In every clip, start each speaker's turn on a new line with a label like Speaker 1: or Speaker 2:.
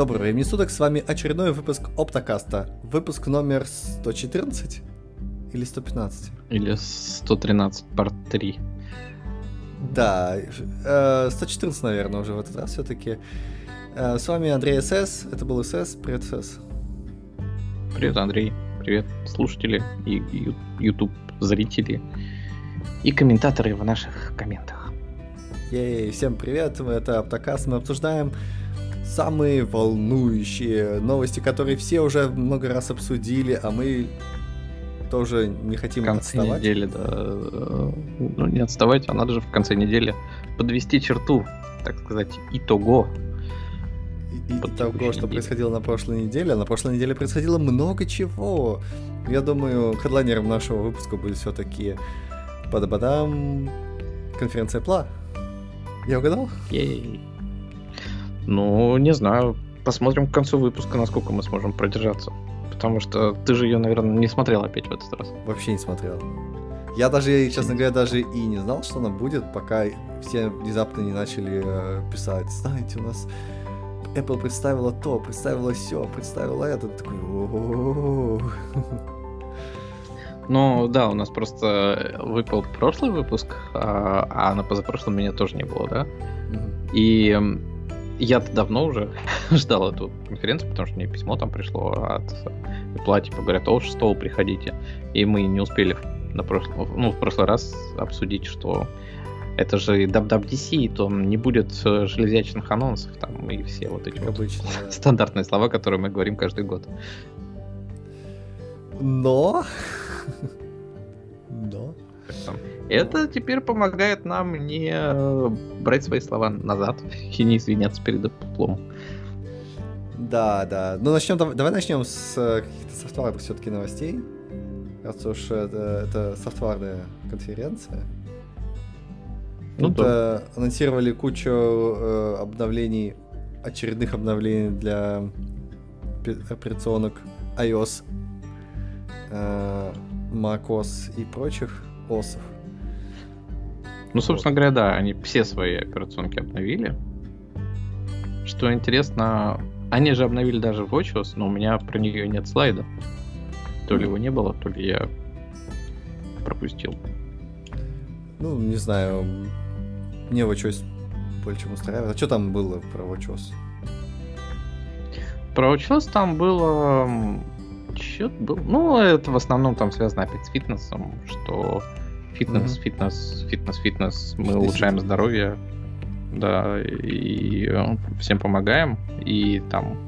Speaker 1: Доброго времени суток, с вами очередной выпуск Оптокаста. Выпуск номер 114 или 115?
Speaker 2: Или 113, парт 3.
Speaker 1: Да, э, 114, наверное, уже в этот раз все-таки. Э, с вами Андрей СС, это был СС, привет СС.
Speaker 2: Привет, Андрей, привет, слушатели и YouTube зрители и комментаторы в наших комментах.
Speaker 1: Ей, всем привет, это Оптокаст, мы обсуждаем самые волнующие новости, которые все уже много раз обсудили, а мы тоже не хотим
Speaker 2: в конце
Speaker 1: отставать.
Speaker 2: недели, да. Ну, не отставать, а надо же в конце недели подвести черту, так сказать, итого.
Speaker 1: И, и того, что происходило на прошлой неделе. На прошлой неделе происходило много чего. Я думаю, хедлайнером нашего выпуска будет все-таки Бадабадам конференция ПЛА. Я угадал?
Speaker 2: Ей. Ну, не знаю. Посмотрим к концу выпуска, насколько мы сможем продержаться. Потому что ты же ее, наверное, не смотрел опять в этот раз.
Speaker 1: Вообще не смотрел. Я даже, честно говоря, даже и не знал, что она будет, пока все внезапно не начали э, писать. Знаете, у нас Apple представила то, представила все, представила это. Такой,
Speaker 2: ну да, у нас просто выпал прошлый выпуск, а, а на позапрошлом меня тоже не было, да? Mm-hmm. И я-то давно уже ждал эту конференцию, потому что мне письмо там пришло от Apple, типа, говорят, о, 6 приходите. И мы не успели на прошлый, ну, в прошлый раз обсудить, что это же WWDC, там не будет э, железячных анонсов там и все вот эти как вот обычно, да. стандартные слова, которые мы говорим каждый год.
Speaker 1: Но... Но...
Speaker 2: Это теперь помогает нам не э, брать свои слова назад и не извиняться перед Apple.
Speaker 1: Да, да. Ну, начнем, давай начнем с э, каких-то софтварных все-таки новостей. Раз уж это, это софтварная конференция. Ну, Тут да. анонсировали кучу э, обновлений, очередных обновлений для операционок iOS, э, macOS и прочих осов.
Speaker 2: Ну, собственно говоря, да, они все свои операционки обновили. Что интересно, они же обновили даже WatchOS, но у меня про нее нет слайда. То ли его не было, то ли я пропустил.
Speaker 1: Ну, не знаю. Мне WatchOS больше устраивает. А что там было про WatchOS?
Speaker 2: Про WatchOS там было... Что был? Ну, это в основном там связано опять с фитнесом, что Фитнес, mm-hmm. фитнес, фитнес, фитнес. Мы улучшаем здоровье, да, и э, всем помогаем. И там,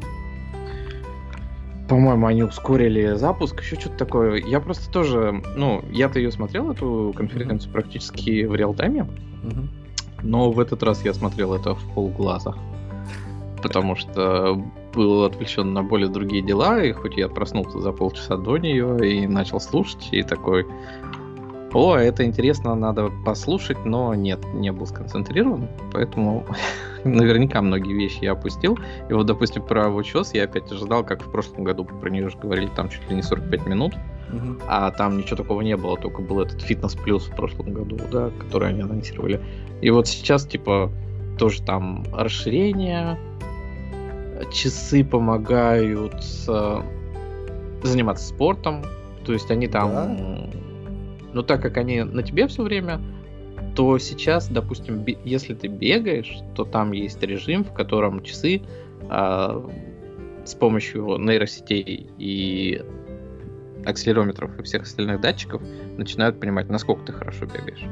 Speaker 2: по-моему, они ускорили запуск, еще что-то такое. Я просто тоже, ну, я-то ее смотрел, эту конференцию, mm-hmm. практически в реал-тайме. Mm-hmm. Но в этот раз я смотрел это в полглаза. Потому что был отвлечен на более другие дела, и хоть я проснулся за полчаса до нее и начал слушать, и такой, о, это интересно, надо послушать, но нет, не был сконцентрирован, поэтому наверняка многие вещи я опустил. И вот, допустим, про WatchOS я опять ожидал, как в прошлом году про нее уже говорили, там чуть ли не 45 минут, угу. а там ничего такого не было, только был этот фитнес плюс в прошлом году, да, который они анонсировали. И вот сейчас, типа, тоже там расширение, часы помогают э, заниматься спортом, то есть они там... Да? Но так как они на тебе все время, то сейчас, допустим, если ты бегаешь, то там есть режим, в котором часы э, с помощью нейросетей и акселерометров и всех остальных датчиков начинают понимать, насколько ты хорошо бегаешь.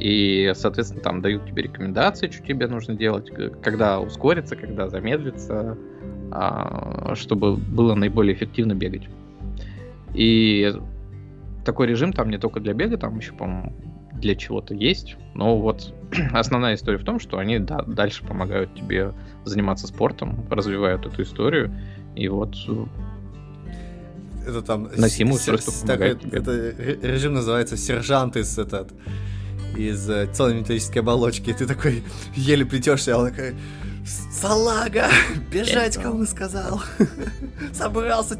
Speaker 2: И, соответственно, там дают тебе рекомендации, что тебе нужно делать, когда ускориться, когда замедлиться, а, чтобы было наиболее эффективно бегать. И такой режим там не только для бега, там еще, по-моему, для чего-то есть. Но вот основная история в том, что они да, дальше помогают тебе заниматься спортом, развивают эту историю. И вот э,
Speaker 1: это там
Speaker 2: носимое устройство
Speaker 1: помогает так, тебе. Это режим называется сержант из этот из э, целой металлической оболочки. И ты такой еле плетешься, а он такой Салага! Бежать кому сказал! Собрался!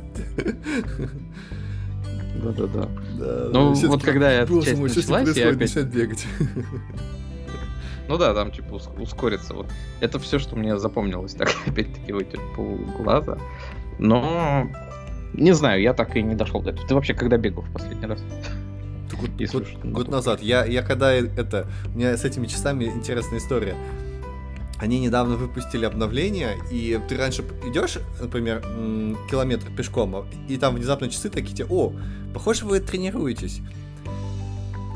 Speaker 2: Да-да-да. Ну, вот когда я часть началась, я опять...
Speaker 1: бегать.
Speaker 2: Ну да, там типа ускорится. Вот. Это все, что мне запомнилось, так опять-таки вытер глаза. Но не знаю, я так и не дошел до этого. Ты вообще когда бегал в последний раз?
Speaker 1: Год, год, год назад. Я, я когда это... У меня с этими часами интересная история. Они недавно выпустили обновление, и ты раньше идешь, например, километр пешком, и там внезапно часы такие тебе, о, похоже, вы тренируетесь.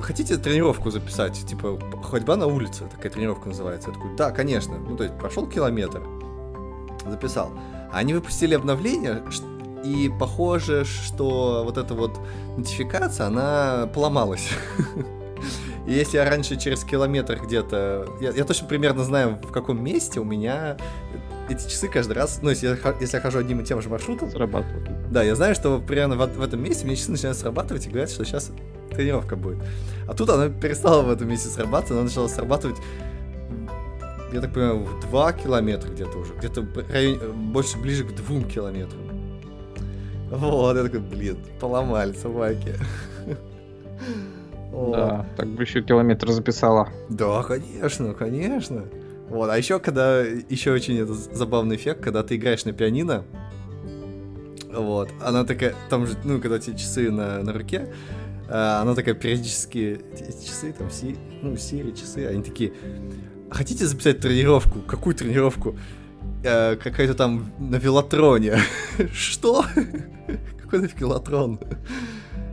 Speaker 1: Хотите тренировку записать? Типа, ходьба на улице, такая тренировка называется. Я такой, да, конечно. Ну, то есть, прошел километр, записал. Они выпустили обновление, и похоже, что вот эта вот нотификация, она поломалась. И если я раньше через километр где-то... Я, я точно примерно знаю, в каком месте у меня эти часы каждый раз... Ну, если я, если я хожу одним и тем же маршрутом...
Speaker 2: Срабатывают.
Speaker 1: Да, я знаю, что примерно в, в этом месте мне часы начинают срабатывать и говорят, что сейчас тренировка будет. А тут она перестала в этом месте срабатывать, она начала срабатывать я так понимаю, в 2 километра где-то уже, где-то районе, больше, ближе к 2 километрам. Вот, я такой, блин, поломали собаки.
Speaker 2: Да, так бы еще километр записала.
Speaker 1: Да, конечно, конечно. Вот, а еще когда, еще очень это забавный эффект, когда ты играешь на пианино, вот, она такая, там же, ну, когда эти часы на, на руке, а, она такая периодически, часы, там, си, ну, серии, часы, они такие, хотите записать тренировку? Какую тренировку? Э, какая-то там на велотроне. Что? Какой нафиг велотрон?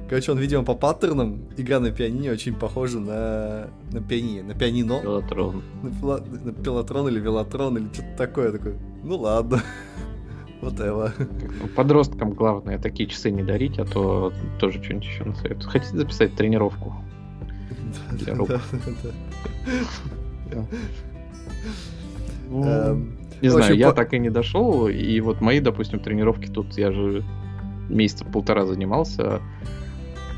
Speaker 1: Короче, он, видимо, по паттернам игра на пианине очень похожа на, на пианино, на пианино.
Speaker 2: Велотрон.
Speaker 1: На, пила... на пилотрон или велотрон или что-то такое. Такой, ну ладно. Вот это.
Speaker 2: Подросткам главное такие часы не дарить, а то тоже что-нибудь еще насоветую. Хотите записать тренировку? Для рук. Ну, эм, не знаю, я так и не дошел, и вот мои, допустим, тренировки тут я же месяца полтора занимался,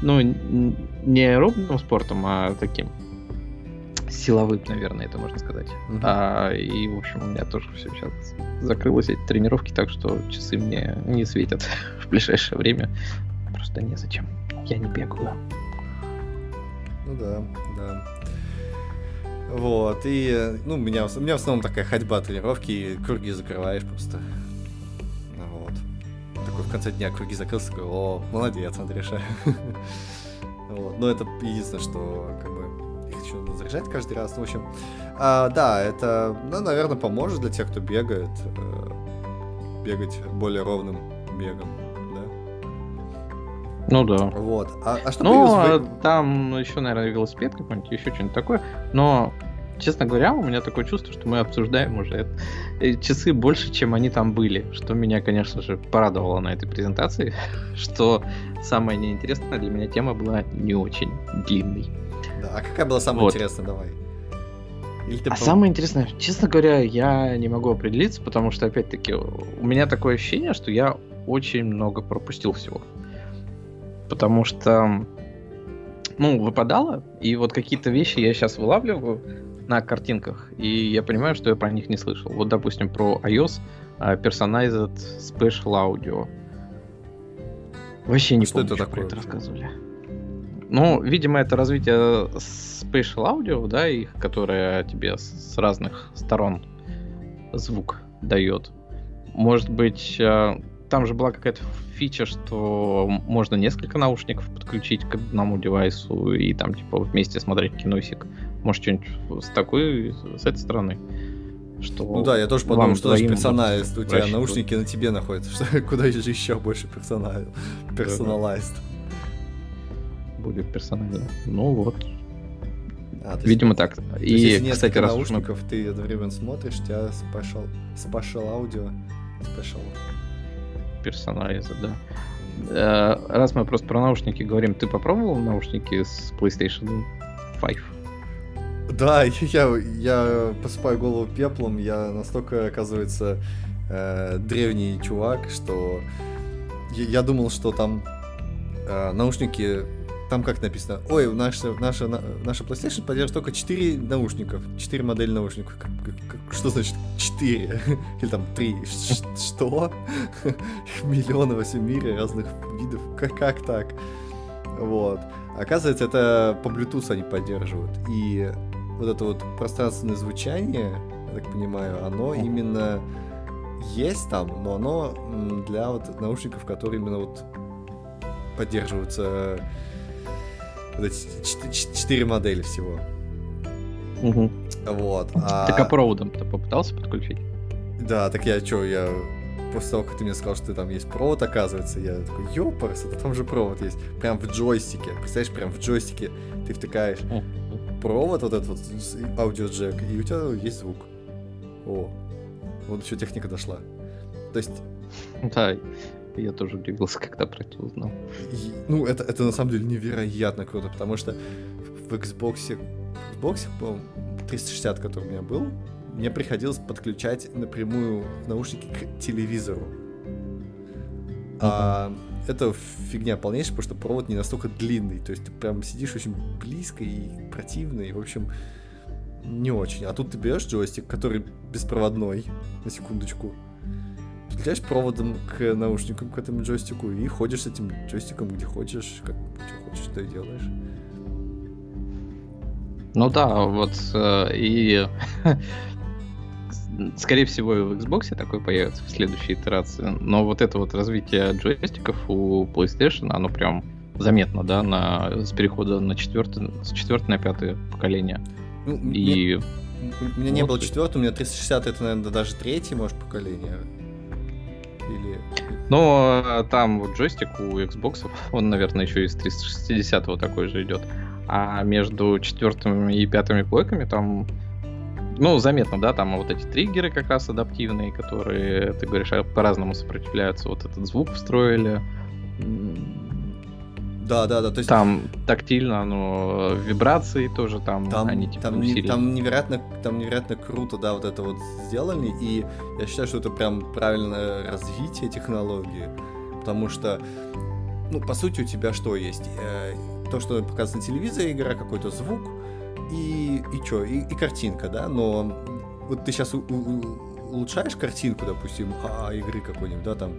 Speaker 2: ну, не аэробным спортом, а таким силовым, наверное, это можно сказать. Uh-huh. А, и, в общем, у меня тоже все сейчас закрылось эти тренировки, так что часы мне не светят в ближайшее время. Просто незачем. Я не бегаю.
Speaker 1: Ну да, да. Вот, и, ну, у меня, у меня в основном такая ходьба тренировки, и круги закрываешь просто такой в конце дня круги закрылся, такой, о, молодец, Андрюша. вот. Но это единственное, что как бы их хочу заряжать каждый раз. Ну, в общем, а, да, это, ну, наверное, поможет для тех, кто бегает, э, бегать более ровным бегом, да?
Speaker 2: Ну да.
Speaker 1: Вот. А, а что
Speaker 2: ну, а там еще, наверное, велосипед какой-нибудь, еще что-нибудь такое. Но честно говоря, у меня такое чувство, что мы обсуждаем уже э, часы больше, чем они там были. Что меня, конечно же, порадовало на этой презентации, что самая неинтересная для меня тема была не очень длинной.
Speaker 1: Да, а какая была самая вот. интересная, давай?
Speaker 2: Или ты а пом... самое интересное, честно говоря, я не могу определиться, потому что, опять-таки, у меня такое ощущение, что я очень много пропустил всего. Потому что, ну, выпадало, и вот какие-то вещи я сейчас вылавливаю, на картинках, и я понимаю, что я про них не слышал. Вот, допустим, про iOS uh, Personalized Special Audio. Вообще не что помню, это такое? это рассказывали. Ну, видимо, это развитие Spatial Audio, да, их, которое тебе с разных сторон звук дает. Может быть, э, там же была какая-то фича, что можно несколько наушников подключить к одному девайсу и там типа вместе смотреть киносик. Может, что-нибудь с такой, с этой стороны. Что
Speaker 1: ну да, я тоже подумал, что даже персоналист, у тебя наушники на тебе находятся, что куда же еще больше персонал, персоналист.
Speaker 2: Будет персонально. Ну вот. А, Видимо
Speaker 1: есть,
Speaker 2: так.
Speaker 1: И, есть, кстати, раз наушников мы... ты одновременно смотришь, у тебя спешл, спешл аудио, спешл.
Speaker 2: Персонализа, да. Э, раз мы просто про наушники говорим, ты попробовал наушники с PlayStation 5?
Speaker 1: Да, я, я посыпаю голову пеплом, я настолько, оказывается, э, древний чувак, что я, я думал, что там э, наушники, там как написано, ой, наша, наша, наша PlayStation поддерживает только 4 наушников, 4 модели наушников. Что значит 4? Или там 3? Что? Миллионы во всем мире разных видов. Как, как так? Вот. Оказывается, это по Bluetooth они поддерживают. И вот это вот пространственное звучание, я так понимаю, оно именно есть там, но оно для вот наушников, которые именно вот поддерживаются вот эти четыре модели всего.
Speaker 2: Угу.
Speaker 1: Вот.
Speaker 2: А... Так а проводом ты попытался подключить?
Speaker 1: Да, так я что, я после того, как ты мне сказал, что там есть провод, оказывается, я такой, ёпарс, это там же провод есть. Прям в джойстике. Представляешь, прям в джойстике ты втыкаешь провод, вот этот вот аудиоджек, и у тебя есть звук. О, вот еще техника дошла. То есть...
Speaker 2: Да, я тоже удивился, когда про это узнал.
Speaker 1: И, ну, это, это на самом деле невероятно круто, потому что в Xbox, Xbox, по 360, который у меня был, мне приходилось подключать напрямую наушники к телевизору. Uh-huh. А, это фигня полнейшая, потому что провод не настолько длинный. То есть ты прям сидишь очень близко и противно, и, в общем, не очень. А тут ты берешь джойстик, который беспроводной, на секундочку, подключаешь проводом к наушникам, к этому джойстику, и ходишь с этим джойстиком где хочешь, как что хочешь, то и делаешь.
Speaker 2: Ну да, вот э, и скорее всего, и в Xbox такой появится в следующей итерации. Но вот это вот развитие джойстиков у PlayStation, оно прям заметно, да, на, с перехода на четвертый, с четвертого на пятое поколение.
Speaker 1: Ну, и... У меня не было четвертого, у меня 360 это, наверное, даже третье, может, поколение. Или...
Speaker 2: Ну, там вот джойстик у Xbox, он, наверное, еще из 360 такой же идет. А между четвертым и пятыми плойками там ну, заметно, да, там вот эти триггеры как раз адаптивные, которые, ты говоришь, а по-разному сопротивляются. Вот этот звук встроили.
Speaker 1: Да, да, да. То есть...
Speaker 2: Там тактильно, но вибрации тоже там,
Speaker 1: там они типа там, не, там невероятно, там невероятно круто, да, вот это вот сделали. И я считаю, что это прям правильное развитие технологии. Потому что, ну, по сути, у тебя что есть? Э, то, что показано на телевизоре, игра, какой-то звук, и, и что, и, и картинка, да, но вот ты сейчас у, у, улучшаешь картинку, допустим, а, игры какой-нибудь, да, там,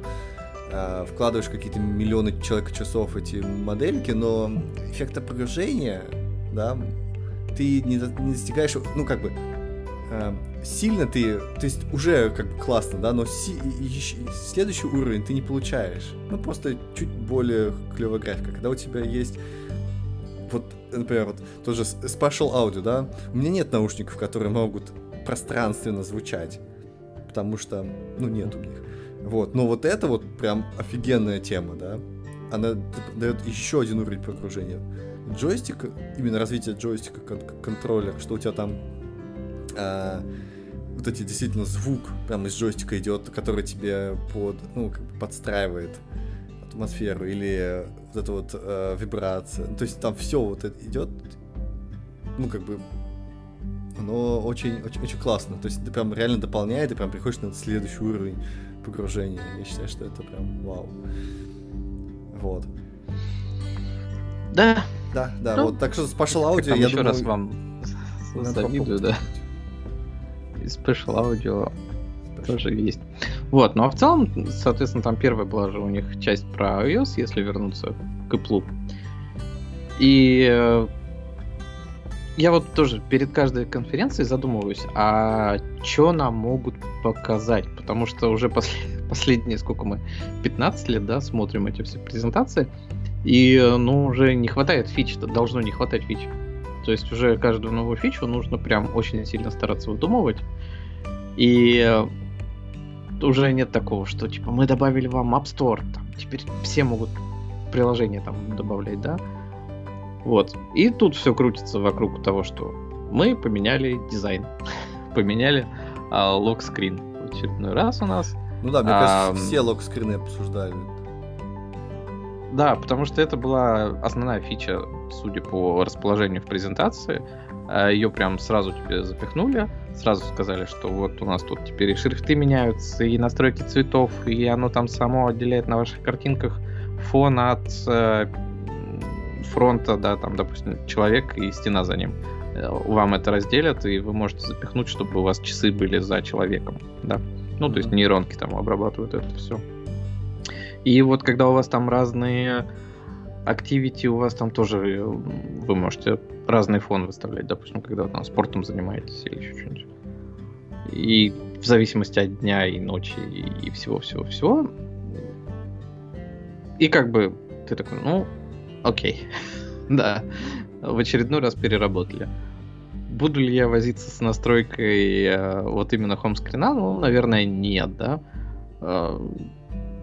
Speaker 1: э, вкладываешь какие-то миллионы человек часов эти модельки, но эффекта погружения, да, ты не, не достигаешь, ну, как бы, э, сильно ты, то есть уже как бы классно, да, но си, следующий уровень ты не получаешь. Ну, просто чуть более клевая графика. Когда у тебя есть вот, например, вот тоже Spatial Audio, да, у меня нет наушников, которые могут пространственно звучать, потому что, ну, нет у них. Вот, но вот это вот прям офигенная тема, да, она дает еще один уровень погружения. Джойстик, именно развитие джойстика, кон контроллер, что у тебя там а, вот эти действительно звук прям из джойстика идет, который тебе под, ну, как бы подстраивает атмосферу или вот эта вот э, вибрация. То есть там все вот это идет, ну как бы оно очень, очень, очень классно. То есть это прям реально дополняет, и прям приходишь на следующий уровень погружения. Я считаю, что это прям вау. Вот.
Speaker 2: Да.
Speaker 1: Да, да. Ну, вот так что Special Audio, я
Speaker 2: еще думаю... раз вам завидую, да. И Special Audio тоже есть. Вот, ну а в целом, соответственно, там первая была же у них часть про iOS, если вернуться к Apple. И э, я вот тоже перед каждой конференцией задумываюсь, а что нам могут показать? Потому что уже после, последние, сколько мы, 15 лет, да, смотрим эти все презентации, и, э, ну, уже не хватает фич, должно не хватать фич. То есть уже каждую новую фичу нужно прям очень сильно стараться выдумывать. И э, уже нет такого, что типа мы добавили вам App Store, там, теперь все могут приложение там добавлять, да? Вот. И тут все крутится вокруг того, что мы поменяли дизайн, поменяли а, лог-скрин в очередной раз у нас.
Speaker 1: Ну да, мне а, кажется, все лог-скрины обсуждали.
Speaker 2: Да, потому что это была основная фича, судя по расположению в презентации. А, Ее прям сразу тебе запихнули, сразу сказали, что вот у нас тут теперь и шрифты меняются, и настройки цветов, и оно там само отделяет на ваших картинках фон от э, фронта, да, там, допустим, человек и стена за ним. Э, вам это разделят, и вы можете запихнуть, чтобы у вас часы были за человеком, да. Ну, то есть нейронки там обрабатывают это все. И вот когда у вас там разные Activity у вас там тоже э, вы можете разный фон выставлять, допустим, когда вы там спортом занимаетесь или еще что-нибудь. И в зависимости от дня и ночи и всего-всего-всего. И как бы ты такой, ну, окей. да, в очередной раз переработали. Буду ли я возиться с настройкой э, вот именно хомскрина? Ну, наверное, нет, да. Э,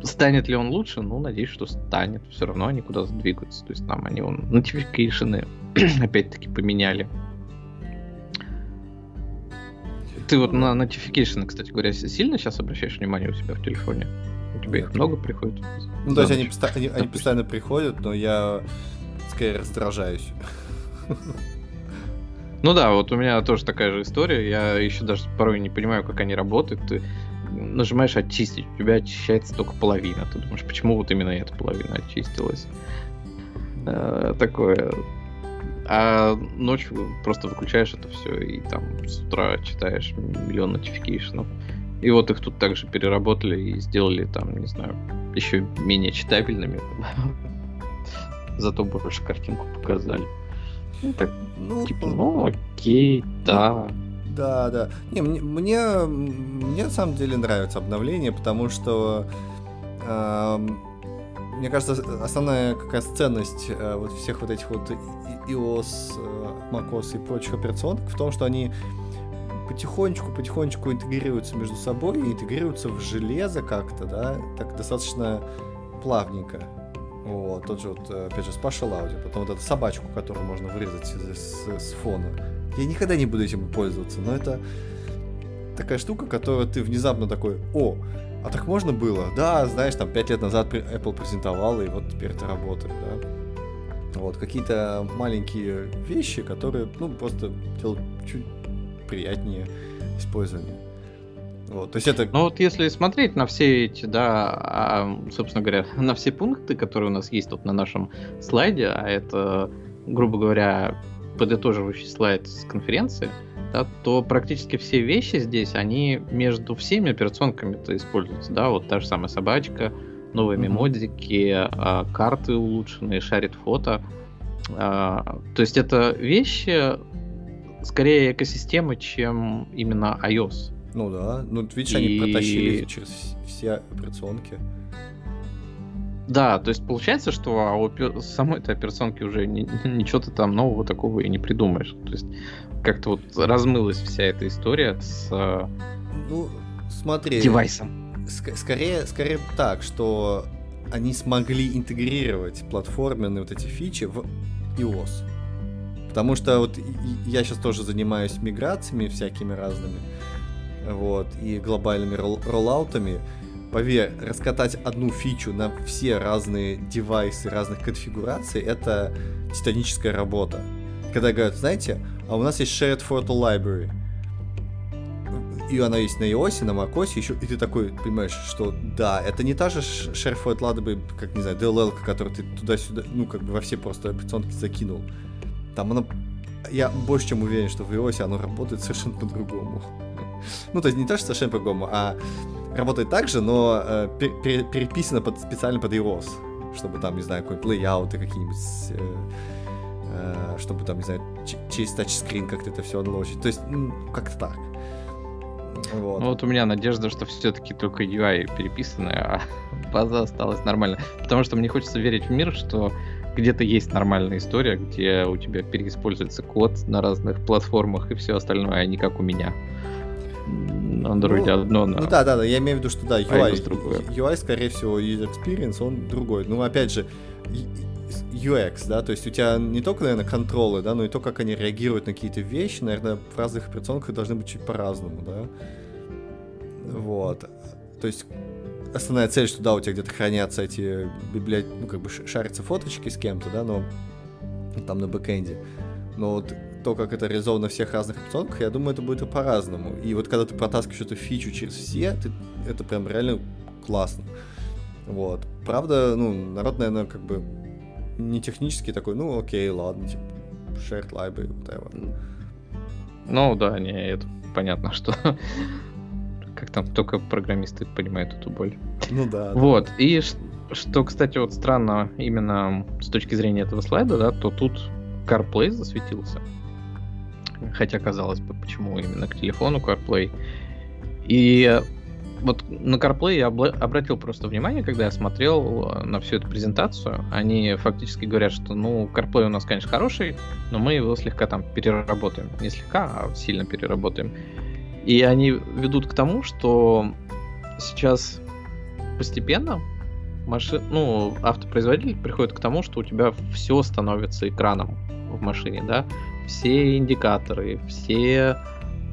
Speaker 2: станет ли он лучше? Ну, надеюсь, что станет. Все равно они куда-то двигаются. То есть там они вон notification опять-таки поменяли. Ты вот на notification, кстати говоря, сильно сейчас обращаешь внимание у себя в телефоне? У тебя их много приходит?
Speaker 1: Ну, то есть они, поста- они, они постоянно приходят, но я скорее раздражаюсь.
Speaker 2: Ну да, вот у меня тоже такая же история. Я еще даже порой не понимаю, как они работают. Нажимаешь очистить, у тебя очищается только половина. Ты думаешь, почему вот именно эта половина очистилась? Э, такое. А ночью просто выключаешь это все и там с утра читаешь миллион нотификейшенов. И вот их тут также переработали и сделали там, не знаю, еще менее читабельными. Зато больше картинку показали. Ну, так, ну, типа, ну окей, да.
Speaker 1: Да, да. Не, мне, мне, мне на самом деле нравится обновление, потому что э, мне кажется, основная какая ценность э, вот всех вот этих вот iOS, э, macOS и прочих операционок в том, что они потихонечку, потихонечку интегрируются между собой и интегрируются в железо как-то, да, так достаточно плавненько. Вот, тот же, вот, опять же, Spatial Audio, потом вот эту собачку, которую можно вырезать с, с, с фона. Я никогда не буду этим пользоваться, но это такая штука, которую ты внезапно такой, о, а так можно было? Да, знаешь, там пять лет назад Apple презентовал, и вот теперь это работает, да. Вот, какие-то маленькие вещи, которые, ну, просто делают чуть приятнее использование.
Speaker 2: Вот, то есть это... Ну вот если смотреть на все эти, да, а, собственно говоря, на все пункты, которые у нас есть тут на нашем слайде, а это, грубо говоря, подытоживающий слайд с конференции, да, то практически все вещи здесь, они между всеми операционками-то используются, да, вот та же самая собачка, новые mm-hmm. мемодики, а, карты улучшенные, шарит фото. А, то есть это вещи скорее экосистемы, чем именно iOS.
Speaker 1: Ну да, ну видишь, и... они протащили через все операционки.
Speaker 2: Да, то есть получается, что а у самой этой операционки уже ни, ничего ты там нового такого и не придумаешь. То есть как-то вот размылась вся эта история с
Speaker 1: э, ну, смотри,
Speaker 2: девайсом.
Speaker 1: Ск- скорее, скорее так, что они смогли интегрировать платформенные вот эти фичи в iOS. Потому что вот я сейчас тоже занимаюсь миграциями всякими разными вот, и глобальными ролл роллаутами, поверь, раскатать одну фичу на все разные девайсы разных конфигураций, это титаническая работа. Когда говорят, знаете, а у нас есть Shared Photo Library, и она есть на iOS, на macOS еще, и ты такой понимаешь, что да, это не та же Shared Photo Library, как, не знаю, DLL, которую ты туда-сюда, ну, как бы во все просто операционки закинул. Там она я больше чем уверен, что в iOS оно работает совершенно по-другому. Ну, то есть не то, что совершенно по-другому, а работает так же, но э, пере переписано под, специально под iOS, чтобы там, не знаю, какой-нибудь лейауты какие-нибудь, э, э, чтобы там, не знаю, через тачскрин как-то это все анлочить. То есть, ну, как-то так.
Speaker 2: Вот. Ну вот у меня надежда, что все-таки только UI переписанная, а база осталась нормально. Потому что мне хочется верить в мир, что где-то есть нормальная история, где у тебя переиспользуется код на разных платформах и все остальное, а не как у меня. На Android ну, одно, на...
Speaker 1: Ну да, да, да, я имею в виду, что да, UI, другое. UI, скорее всего, user experience, он другой. Ну, опять же, UX, да, то есть у тебя не только, наверное, контролы, да, но и то, как они реагируют на какие-то вещи, наверное, в разных операционках должны быть чуть по-разному, да. Вот. То есть основная цель, что да, у тебя где-то хранятся эти библиотеки, ну, как бы шарятся фоточки с кем-то, да, но там на бэкэнде. Но вот то, как это реализовано на всех разных опционках, я думаю, это будет и по-разному. И вот когда ты протаскиваешь эту фичу через все, ты, это прям реально классно. Вот. Правда, ну, народ, наверное, как бы не технически такой, ну, окей, ладно, типа, shared library, whatever.
Speaker 2: Ну, да, не, это понятно, что как там только программисты понимают эту боль.
Speaker 1: Ну да.
Speaker 2: Вот. И что, кстати, вот странно именно с точки зрения этого слайда, да, то тут CarPlay засветился. Хотя, казалось бы, почему именно к телефону CarPlay. И вот на CarPlay я обратил просто внимание, когда я смотрел э, на всю эту презентацию. Они фактически говорят, что, ну, CarPlay у нас, конечно, хороший, но мы его слегка там переработаем. Не слегка, а сильно переработаем. И они ведут к тому, что сейчас постепенно машин, ну, автопроизводитель приходит к тому, что у тебя все становится экраном в машине, да, все индикаторы, все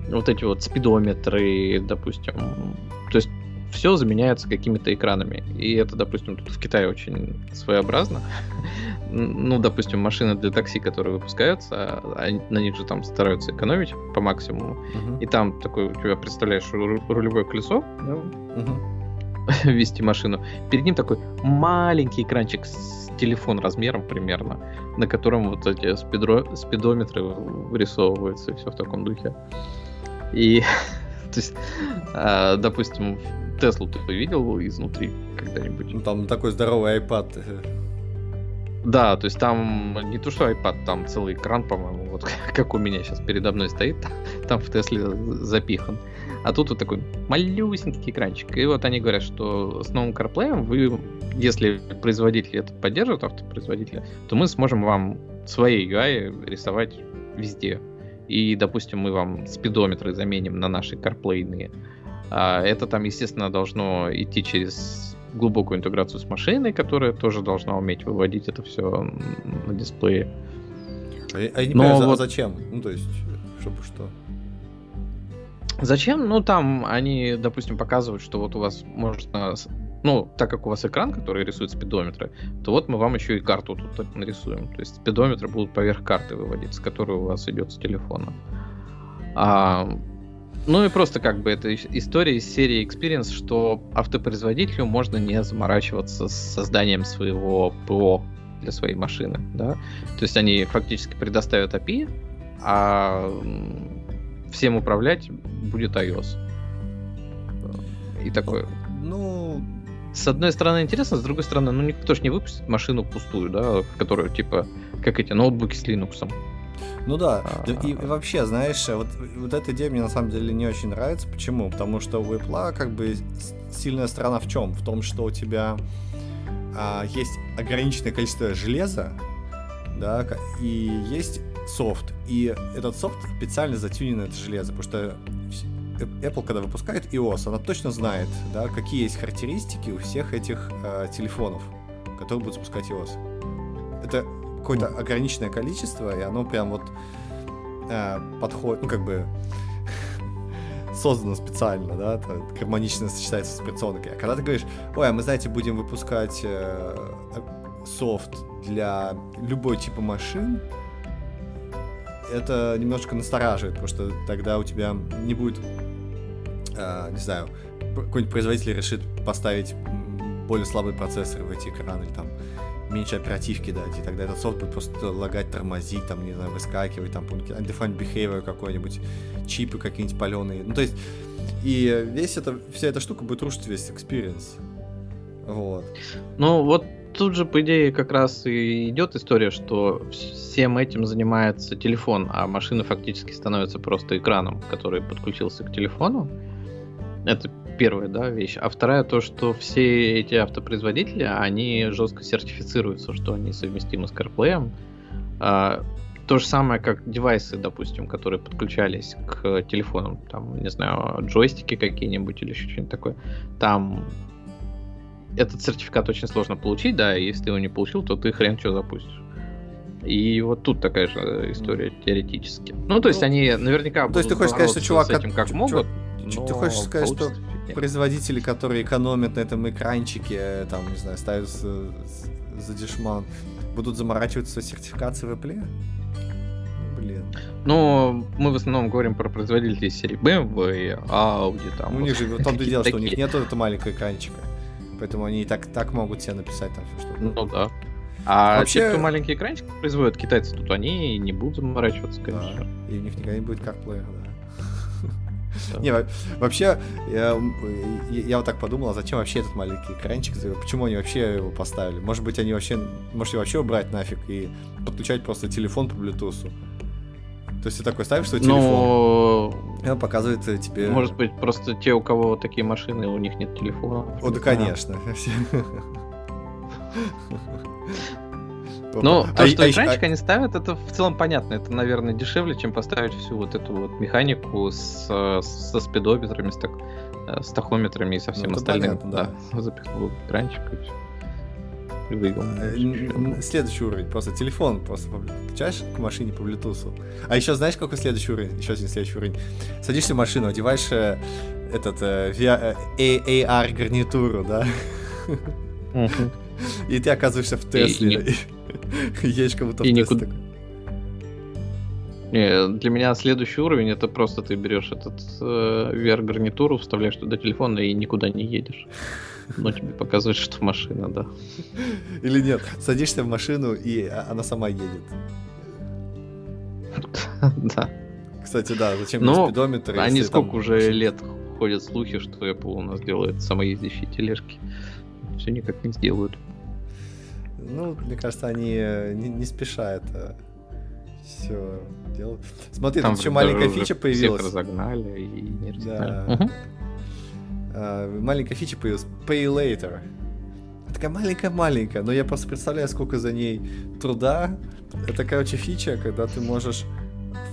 Speaker 2: вот эти вот спидометры, допустим, то есть все заменяется какими-то экранами. И это, допустим, тут в Китае очень своеобразно. ну, допустим, машины для такси, которые выпускаются, они, на них же там стараются экономить по максимуму. Uh-huh. И там такой у тебя, представляешь, рулевое колесо, да? uh-huh. вести машину. Перед ним такой маленький экранчик с телефон размером примерно, на котором вот эти спидро... спидометры вырисовываются и все в таком духе. И То есть, э, допустим, Теслу ты видел изнутри когда-нибудь?
Speaker 1: Ну, там такой здоровый iPad.
Speaker 2: Да, то есть там не то что iPad, там целый экран, по-моему, вот как у меня сейчас передо мной стоит, там в Тесле запихан. А тут вот такой малюсенький экранчик. И вот они говорят, что с новым CarPlay вы, если производитель это поддерживает, автопроизводителя, то мы сможем вам свои UI рисовать везде и, допустим, мы вам спидометры заменим на наши CarPlay. А это там, естественно, должно идти через глубокую интеграцию с машиной, которая тоже должна уметь выводить это все на дисплее.
Speaker 1: А а я не Но понимаю, вот... зачем? Ну, то есть, чтобы что?
Speaker 2: Зачем? Ну, там они, допустим, показывают, что вот у вас можно ну, так как у вас экран, который рисует спидометры, то вот мы вам еще и карту тут нарисуем. То есть спидометры будут поверх карты выводиться, которая у вас идет с телефона. А, ну и просто как бы это история из серии Experience, что автопроизводителю можно не заморачиваться с созданием своего ПО для своей машины, да. То есть они фактически предоставят API, а всем управлять будет iOS. И такое.
Speaker 1: Ну,
Speaker 2: с одной стороны интересно, с другой стороны, ну никто же не выпустит машину пустую, да, в которую типа как эти ноутбуки с Linux.
Speaker 1: Ну да, и, и вообще, знаешь, вот, вот эта идея мне на самом деле не очень нравится. Почему? Потому что у Apple как бы сильная сторона в чем? В том, что у тебя а, есть ограниченное количество железа, да, и есть софт. И этот софт специально затюнен это железо, потому что Apple, когда выпускает iOS, она точно знает, да, какие есть характеристики у всех этих э, телефонов, которые будут запускать iOS. Это какое-то ограниченное количество, и оно прям вот э, подходит, ну, как бы создано специально, да, это гармонично сочетается с операционкой. А когда ты говоришь, ой, а мы, знаете, будем выпускать э, софт для любой типа машин, это немножко настораживает, потому что тогда у тебя не будет э, не знаю, какой-нибудь производитель решит поставить более слабый процессор в эти экраны или там меньше оперативки дать, и тогда этот софт будет просто лагать, тормозить, там, не знаю, выскакивать, там, undefined behavior какой-нибудь, чипы какие-нибудь паленые. Ну, то есть, и весь это, вся эта штука будет рушить весь experience. Вот.
Speaker 2: Ну, вот тут же, по идее, как раз и идет история, что всем этим занимается телефон, а машина фактически становится просто экраном, который подключился к телефону. Это первая, да, вещь. А вторая то, что все эти автопроизводители, они жестко сертифицируются, что они совместимы с CarPlay. А, то же самое, как девайсы, допустим, которые подключались к телефонам, там, не знаю, джойстики какие-нибудь или еще что-нибудь такое. Там этот сертификат очень сложно получить, да, и если ты его не получил, то ты хрен что запустишь. И вот тут такая же история теоретически. Ну, то есть ну, они наверняка
Speaker 1: То есть ты хочешь сказать, что чувак... С этим как чувак, могут, ты хочешь сказать, что производители, которые экономят на этом экранчике, там, не знаю, ставят за дешман, будут заморачиваться сертификацией в Apple?
Speaker 2: Блин. Ну, мы в основном говорим про производителей серии BMW, Audi, там.
Speaker 1: Ну, у них же, в том-то дело, что у них нет этого маленького экранчика. Поэтому они и так, так могут себе написать там все, что
Speaker 2: Ну да. А Вообще... те, кто маленький экранчик производят, китайцы, тут они не будут заморачиваться, конечно.
Speaker 1: Да. И у них никогда не будет CarPlay, да. Не, вообще, я, я вот так подумал, а зачем вообще этот маленький экранчик? Почему они вообще его поставили? Может быть, они вообще, может, вообще убрать нафиг и подключать просто телефон по Bluetooth? То есть ты такой ставишь свой телефон, Но... и он показывает тебе...
Speaker 2: Может быть, просто те, у кого такие машины, у них нет телефона.
Speaker 1: О, да, конечно.
Speaker 2: Ну, то, а, что а, экранчик а... они ставят, это в целом понятно. Это, наверное, дешевле, чем поставить всю вот эту вот механику с, со спидометрами, с, так, э, с тахометрами и со всем ну, остальным. Понятно, да. Запихнул экранчик и все.
Speaker 1: Э, следующий уровень, просто телефон просто подключаешь к машине по Bluetooth. А еще знаешь, какой следующий уровень? Еще один следующий уровень. Садишься в машину, одеваешь э, этот э, AR гарнитуру, да? И ты оказываешься в Тесле. Едешь как будто Тесле такой.
Speaker 2: Не, для меня следующий уровень это просто ты берешь этот э, VR-гарнитуру, вставляешь туда телефон и никуда не едешь. Но тебе показывает, что машина, да.
Speaker 1: Или нет, садишься в машину, и она сама едет.
Speaker 2: Да.
Speaker 1: Кстати, да, зачем Но спидометр?
Speaker 2: Они сколько уже лет ходят слухи, что Apple у нас делает самоездящие тележки. Все никак не сделают.
Speaker 1: Ну, мне кажется, они э, не, не спеша это все делают. Смотри, там тут еще маленькая фича появилась.
Speaker 2: Всех разогнали и не
Speaker 1: разогнали. Да. Угу. А, маленькая фича появилась. Pay later. Такая маленькая-маленькая, но я просто представляю, сколько за ней труда. Это, короче, фича, когда ты можешь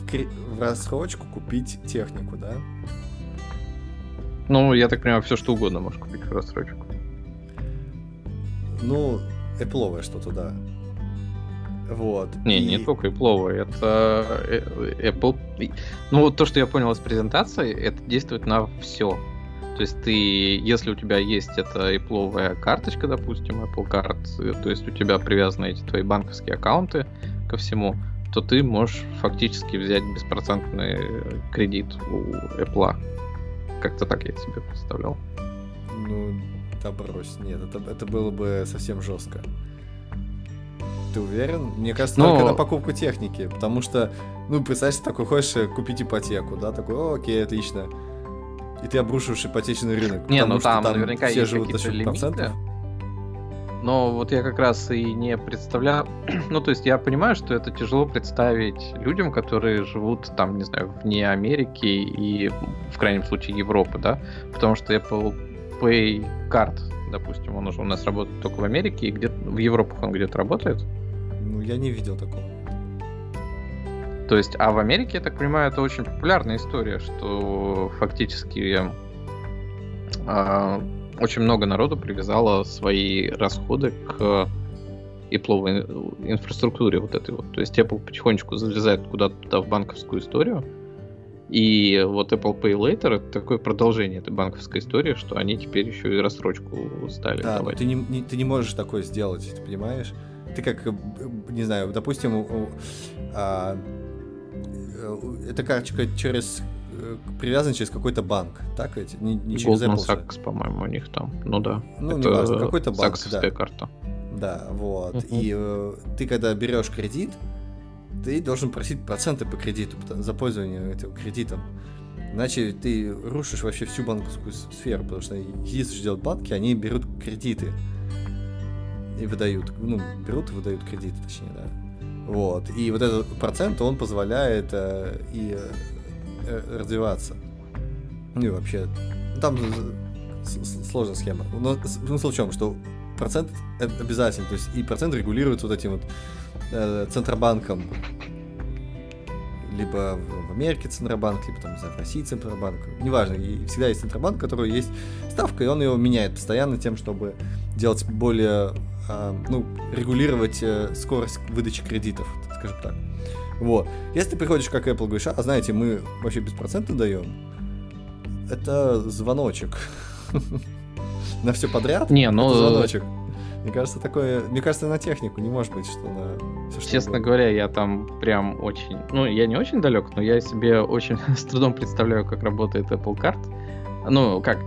Speaker 1: в, кри... в рассрочку купить технику, да?
Speaker 2: Ну, я так понимаю, все что угодно можешь купить в рассрочку.
Speaker 1: Ну, Apple что-то, да. Вот.
Speaker 2: Не, и... не только Apple, это э, Apple. Ну, вот то, что я понял из презентации, это действует на все. То есть ты, если у тебя есть эта Apple карточка, допустим, Apple Card, то есть у тебя привязаны эти твои банковские аккаунты ко всему, то ты можешь фактически взять беспроцентный кредит у Apple. Как-то так я себе представлял.
Speaker 1: Ну, да брось, нет, это, это было бы совсем жестко. Ты уверен? Мне кажется, Но... только на покупку техники, потому что, ну, представь, такой хочешь купить ипотеку, да, такой, О, окей, отлично. И ты обрушиваешь ипотечный рынок.
Speaker 2: Не, ну там, там наверняка все есть живут за процентов. Но вот я как раз и не представляю... ну, то есть я понимаю, что это тяжело представить людям, которые живут там, не знаю, вне Америки и, в крайнем случае, Европы, да? Потому что Apple Pay Card, допустим, он уже у нас работает только в Америке, и где в Европах он где-то работает.
Speaker 1: Ну, я не видел такого.
Speaker 2: То есть, а в Америке, я так понимаю, это очень популярная история, что фактически э, очень много народу привязало свои расходы к ипловой инфраструктуре вот этой вот. То есть Apple потихонечку залезает куда-то в банковскую историю, и вот Apple Pay Later это такое продолжение этой банковской истории, что они теперь еще и рассрочку стали
Speaker 1: да, давать. Ты не, не, ты не можешь такое сделать, ты понимаешь? Ты как, э, не знаю, допустим, а, э, эта карточка через э, привязан через какой-то банк, так ведь? Не,
Speaker 2: не через Goldman Apple. Sachs, по-моему, у них там. Ну да.
Speaker 1: Ну, это неважно, какой-то банк.
Speaker 2: да. карта.
Speaker 1: Да, вот. Uh-huh. И э, ты когда берешь кредит, ты должен просить проценты по кредиту за пользование этим кредитом. Иначе ты рушишь вообще всю банковскую сферу, потому что если делают банки, они берут кредиты и выдают, ну, берут и выдают кредиты, точнее, да. Вот. И вот этот процент, он позволяет э, и э, развиваться. Ну и вообще, ну, там сложная схема. Но смысл в чем, что процент обязательно, то есть и процент регулируется вот этим вот э, Центробанком. Либо в Америке Центробанк, либо там, не знаю, в России Центробанк. Неважно, и всегда есть Центробанк, который есть ставка, и он его меняет постоянно тем, чтобы делать более, э, ну, регулировать э, скорость выдачи кредитов, скажем так. Вот. Если ты приходишь как Apple, говоришь, а знаете, мы вообще беспроцентно даем, это звоночек. На все подряд?
Speaker 2: Не, ну...
Speaker 1: звоночек. Мне кажется, такое... Мне кажется, на технику не может быть, что на...
Speaker 2: Все, что Честно угодно. говоря, я там прям очень... Ну, я не очень далек, но я себе очень с трудом представляю, как работает Apple Card. Ну, как...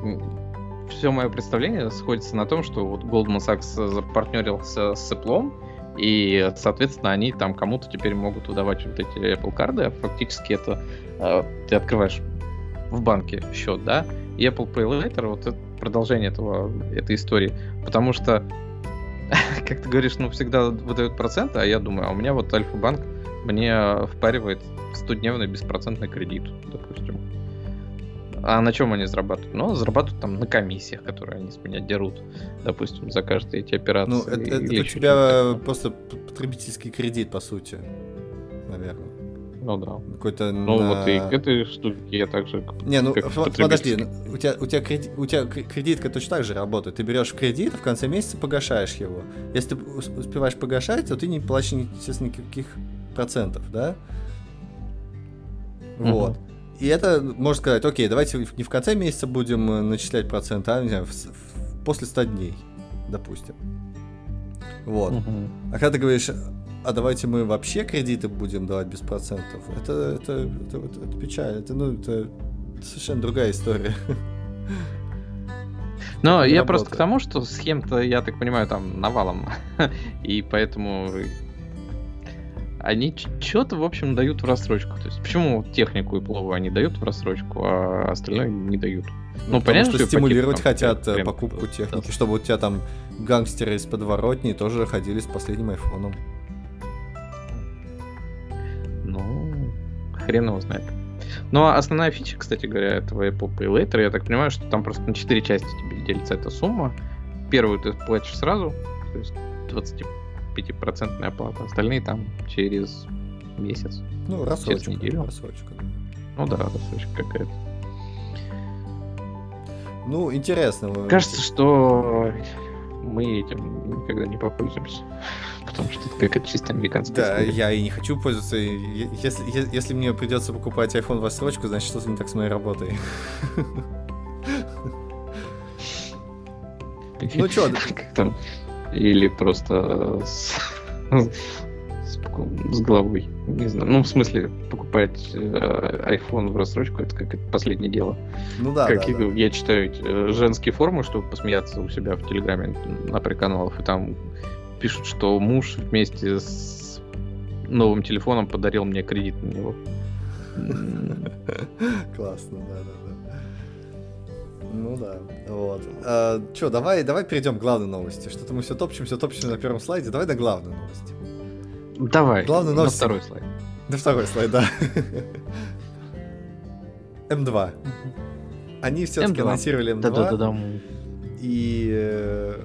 Speaker 2: Все мое представление сходится на том, что вот Goldman Sachs запартнерился с Apple, и, соответственно, они там кому-то теперь могут выдавать вот эти Apple карты. А фактически это э, ты открываешь в банке счет, да, и Apple Pay Later, вот это продолжение этого, этой истории. Потому что, как ты говоришь, ну, всегда выдают проценты, а я думаю, а у меня вот Альфа-банк мне впаривает 100-дневный беспроцентный кредит, допустим. А на чем они зарабатывают? Ну, зарабатывают там на комиссиях, которые они с меня дерут, допустим, за каждые эти операции. Ну,
Speaker 1: это, это у тебя просто потребительский кредит, по сути, наверное.
Speaker 2: Ну да.
Speaker 1: Какой-то
Speaker 2: ну на... вот и к этой штуке я также...
Speaker 1: Не, ну подожди, ну, у тебя, у, тебя кредит, у тебя кредитка точно так же работает. Ты берешь кредит, а в конце месяца погашаешь его. Если ты успеваешь погашать, то ты не платишь, естественно, никаких процентов, да? Вот. И это, можно сказать, окей, давайте не в конце месяца будем э, начислять процент, а не знаю, в, в, после 100 дней, допустим. Вот. Угу. А когда ты говоришь, а давайте мы вообще кредиты будем давать без процентов, это, это, это, это, это печаль, это, ну, это совершенно другая история.
Speaker 2: Но я работает. просто к тому, что схем-то, я так понимаю, там навалом. И поэтому они что-то, в общем, дают в рассрочку. То есть почему технику и плову они дают в рассрочку, а остальное не дают?
Speaker 1: Ну, ну понятно, что стимулировать пакет, хотят прям, покупку техники, да. чтобы у тебя там гангстеры из подворотни тоже ходили с последним айфоном.
Speaker 2: Хрен его знает. Ну, а основная фича, кстати говоря, этого Apple Pay Later, я так понимаю, что там просто на 4 части тебе делится эта сумма. Первую ты платишь сразу, то есть 20 5% оплата, остальные там через месяц.
Speaker 1: Ну, рассрочка. Через неделю. Рассрочка, да.
Speaker 2: Ну да, рассрочка какая-то.
Speaker 1: Ну, интересно.
Speaker 2: Кажется, что мы этим никогда не попользуемся. Потому что это какая-то чисто американская
Speaker 1: Да, история. я и не хочу пользоваться. Если, если мне придется покупать iPhone в рассрочку, значит, что-то не так с моей работой.
Speaker 2: Ну что? Или просто с, с, головой. Не знаю. Ну, в смысле, покупать э, iPhone в рассрочку это как это последнее дело.
Speaker 1: Ну да.
Speaker 2: Как
Speaker 1: да,
Speaker 2: я,
Speaker 1: да.
Speaker 2: я читаю э, женские форумы, чтобы посмеяться у себя в Телеграме на приканалах, и там пишут, что муж вместе с новым телефоном подарил мне кредит на него.
Speaker 1: Классно, да, да. Ну да, вот. А, Че, давай, давай перейдем к главной новости. Что-то мы все топчем, все топчем на первом слайде. Давай на главной новости.
Speaker 2: Давай.
Speaker 1: Главная новость.
Speaker 2: На второй слайд.
Speaker 1: На второй слайд, да. М2. Они все-таки анонсировали М2. Да-да-да. И э,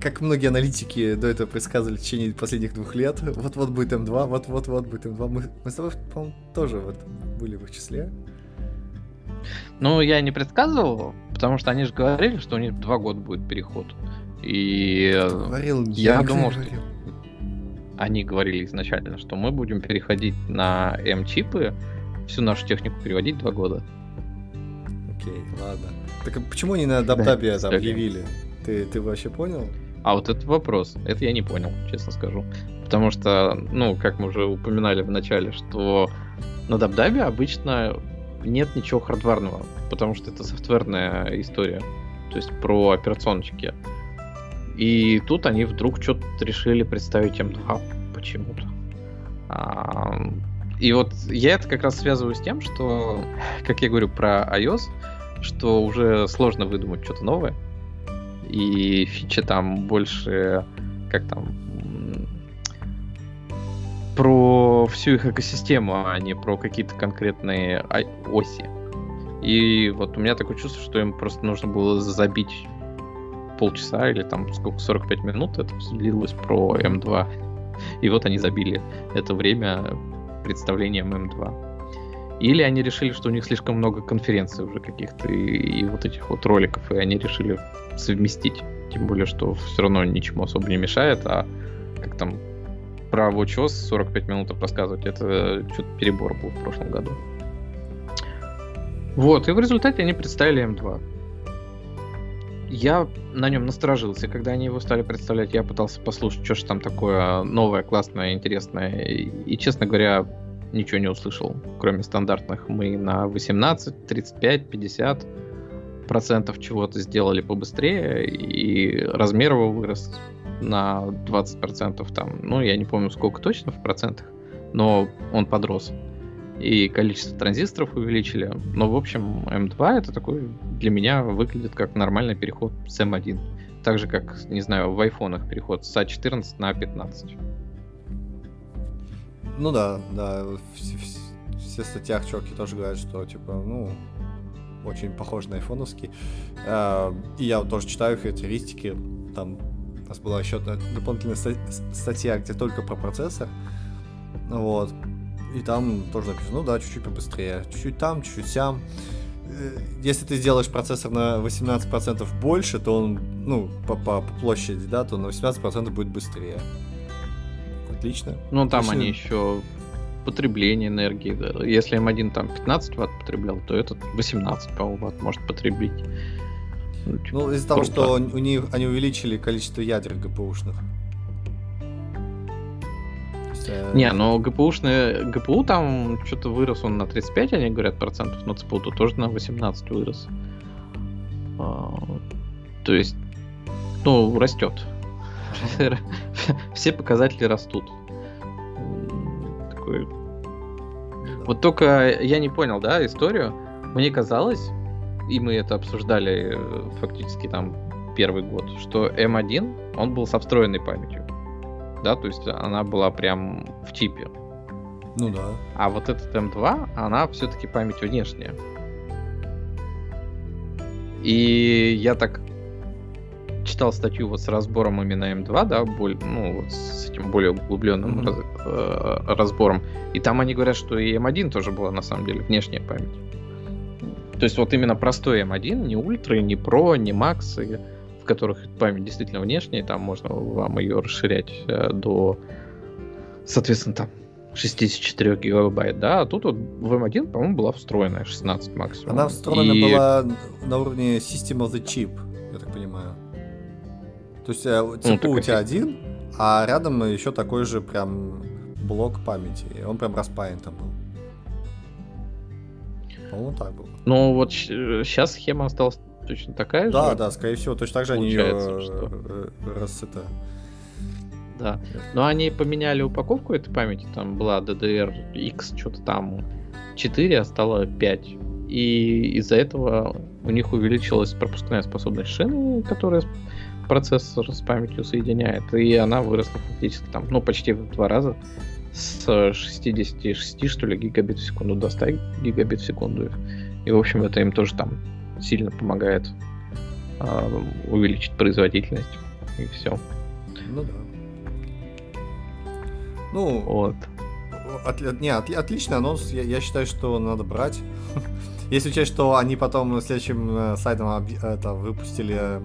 Speaker 1: как многие аналитики до этого предсказывали в течение последних двух лет, вот-вот будет М2, вот-вот-вот будет М2. Мы, мы с тобой, по-моему, тоже вот были в их числе.
Speaker 2: Ну, я не предсказывал, потому что они же говорили, что у них два года будет переход. И
Speaker 1: говорил,
Speaker 2: я, я думал, что они говорили изначально, что мы будем переходить на М-чипы, всю нашу технику переводить два года.
Speaker 1: Окей, ладно. Так а почему они на Дабдабе это объявили? Ты, ты вообще понял?
Speaker 2: А вот этот вопрос, это я не понял, честно скажу. Потому что, ну, как мы уже упоминали в начале, что на Дабдабе обычно нет ничего хардварного, потому что это софтверная история, то есть про операционочки. И тут они вдруг что-то решили представить M2 почему-то. И вот я это как раз связываю с тем, что, как я говорю про iOS, что уже сложно выдумать что-то новое. И фича там больше, как там, про всю их экосистему, а не про какие-то конкретные оси. И вот у меня такое чувство, что им просто нужно было забить полчаса или там сколько, 45 минут, это длилось про М2. И вот они забили это время представлением М2. Или они решили, что у них слишком много конференций уже каких-то и, и вот этих вот роликов, и они решили совместить. Тем более, что все равно ничему особо не мешает, а как там про WatchOS 45 минут рассказывать, это что-то перебор был в прошлом году. Вот, и в результате они представили M2. Я на нем насторожился, когда они его стали представлять. Я пытался послушать, что же там такое новое, классное, интересное. И, честно говоря, ничего не услышал, кроме стандартных. Мы на 18, 35, 50 процентов чего-то сделали побыстрее, и размер его вырос на 20% там, ну, я не помню, сколько точно в процентах, но он подрос. И количество транзисторов увеличили. Но, в общем, M2 это такой для меня выглядит как нормальный переход с M1. Так же, как, не знаю, в айфонах переход с A14 на A15.
Speaker 1: Ну да, да. Все, все статьях чуваки тоже говорят, что, типа, ну, очень похож на айфоновский. А, и я тоже читаю характеристики. Там у нас была еще дополнительная статья, где только про процессор. Вот. И там тоже написано, ну да, чуть-чуть побыстрее. Чуть-чуть там, чуть-чуть там. Э, если ты сделаешь процессор на 18% больше, то он, ну, по, по, по площади, да, то на 18% будет быстрее. Отлично.
Speaker 2: Ну, там Отлично. они еще потребление энергии. Да. Если М1 там 15 ватт потреблял, то этот 18, по-моему, ватт может потребить.
Speaker 1: Ну, типа, ну из-за того, что у них они увеличили количество ядер ГПУшных.
Speaker 2: Не, но ГПУшный, ГПУ там что-то вырос он на 35, они говорят, процентов, но ЦПУ -то тоже на 18 вырос. А, то есть, ну, растет. Все показатели растут. Такой... Вот только я не понял, да, историю. Мне казалось, и мы это обсуждали э, фактически там первый год, что M1, он был со встроенной памятью да, то есть она была прям в чипе.
Speaker 1: Ну да.
Speaker 2: А вот этот M2, она все-таки память внешняя. И я так читал статью вот с разбором именно M2, да, боль, ну, с этим более углубленным mm-hmm. раз, э, разбором. И там они говорят, что и M1 тоже была на самом деле внешняя память. То есть вот именно простой M1, не ультра, не про, не макс, и которых память действительно внешняя, там можно вам ее расширять э, до, соответственно, там 64 гигабайт, да, а тут вот в M1, по-моему, была встроенная 16 максимум.
Speaker 1: Она встроена и... была на уровне System of the Chip, я так понимаю. То есть CPU ну, у тебя один, а рядом еще такой же прям блок памяти, и он прям распаян там был. По-моему, так было.
Speaker 2: Ну вот сейчас схема осталась точно такая
Speaker 1: да,
Speaker 2: же?
Speaker 1: Да, да, скорее всего, точно так же они ее что... Э, раз это...
Speaker 2: Да. Но они поменяли упаковку этой памяти, там была DDR-X, что-то там 4, а стало 5. И из-за этого у них увеличилась пропускная способность шины, которая процессор с памятью соединяет, и она выросла фактически там, ну, почти в два раза с 66, что ли, гигабит в секунду до 100 гигабит в секунду. И, в общем, это им тоже там сильно помогает э, увеличить производительность. И все.
Speaker 1: Ну да. Ну, вот. От, не, от, отличный анонс. Я, я считаю, что надо брать. Если учесть, что они потом следующим э, сайтом об, это, выпустили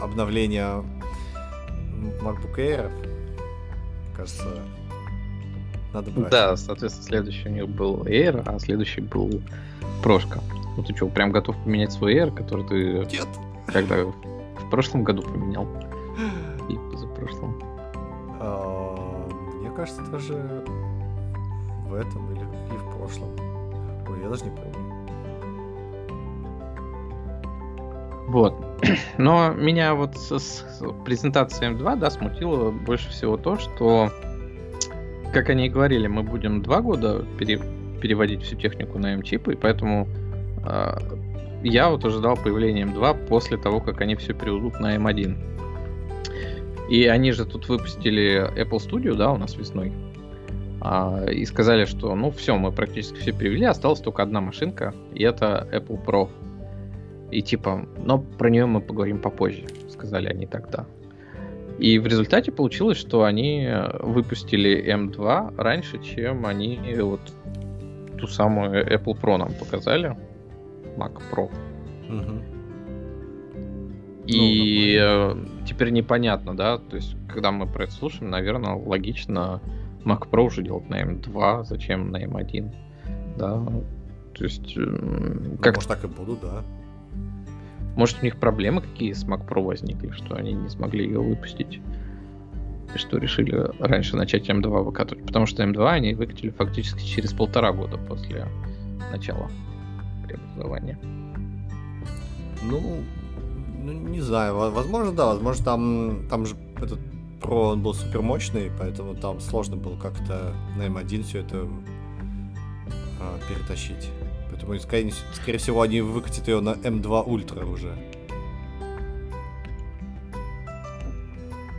Speaker 1: обновление MacBook Air, кажется, надо брать.
Speaker 2: Да, соответственно, следующий у них был Air, а следующий был Прошка. Ну ты что, прям готов поменять свой Air, который ты
Speaker 1: Нет.
Speaker 2: когда в прошлом году поменял? И позапрошлом.
Speaker 1: А, мне кажется, даже в этом или, или в прошлом. Ой, я даже не помню.
Speaker 2: Вот. Но меня вот с, с презентацией M2, да, смутило больше всего то, что, как они и говорили, мы будем два года пере, переводить всю технику на M-чипы, и поэтому я вот ожидал появления M2 после того, как они все переведут на M1. И они же тут выпустили Apple Studio, да, у нас весной. А, и сказали, что ну все, мы практически все перевели, осталась только одна машинка, и это Apple Pro. И типа, но про нее мы поговорим попозже, сказали они тогда. И в результате получилось, что они выпустили M2 раньше, чем они вот ту самую Apple Pro нам показали. Mac Pro. Угу. И ну, теперь непонятно, да, то есть, когда мы про это слушаем, наверное, логично Mac Pro уже делать на M2, зачем на M1, да, то есть...
Speaker 1: Ну, как... Может, так и будут, да.
Speaker 2: Может, у них проблемы какие с Mac Pro возникли, что они не смогли ее выпустить? И что решили раньше начать M2 выкатывать? Потому что M2 они выкатили фактически через полтора года после начала преобразования?
Speaker 1: Ну, ну, не знаю, возможно, да, возможно, там, там же этот Pro он был супер мощный, поэтому там сложно было как-то на M1 все это а, перетащить. Поэтому, скорее, скорее всего, они выкатят ее на M2 Ultra уже.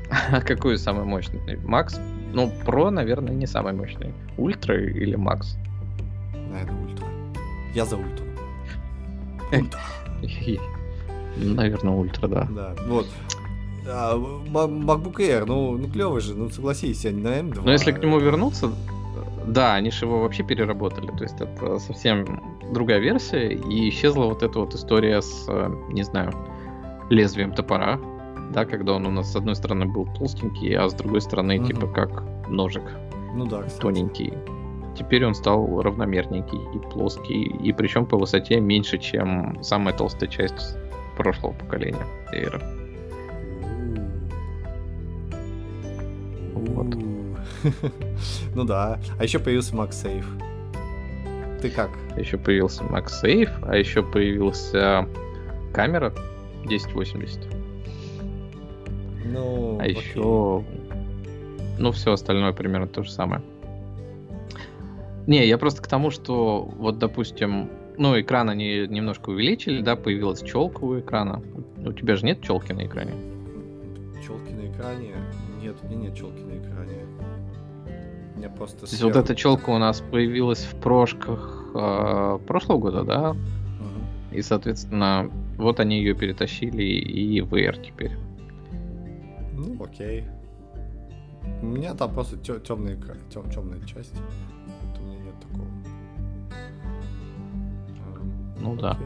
Speaker 2: А какой самый мощный? Макс? Ну, Pro, наверное, не самый мощный. Ультра или Макс?
Speaker 1: Наверное, Ультра. Я за Ультру.
Speaker 2: Ультра. Наверное, Ультра, да.
Speaker 1: Да, вот. А, MacBook Air, ну, ну клевый же, ну согласись, они на M2.
Speaker 2: Но если к нему вернуться, да, они же его вообще переработали. То есть это совсем другая версия, и исчезла вот эта вот история с, э, не знаю, лезвием топора. Да, когда он у нас с одной стороны был толстенький, а с другой стороны, угу. типа как ножик.
Speaker 1: Ну да, кстати.
Speaker 2: Тоненький. Теперь он стал равномерненький и плоский, и причем по высоте меньше, чем самая толстая часть прошлого поколения Air.
Speaker 1: Вот. ну да. А еще появился MagSafe. Ты как?
Speaker 2: Еще появился MagSafe, а еще появился камера 1080.
Speaker 1: Ну,
Speaker 2: а еще... Ну, все остальное примерно то же самое. Не, я просто к тому, что вот, допустим, ну, экран они немножко увеличили, да, появилась челка у экрана. У тебя же нет челки на экране?
Speaker 1: Челки на экране? Нет, у меня нет челки на экране. У меня просто... То
Speaker 2: есть вот эта челка у нас появилась в прошках э, прошлого года, да? Угу. И, соответственно, вот они ее перетащили и в VR теперь.
Speaker 1: Ну, окей. У меня там просто темная, тем, темная часть.
Speaker 2: Ну да.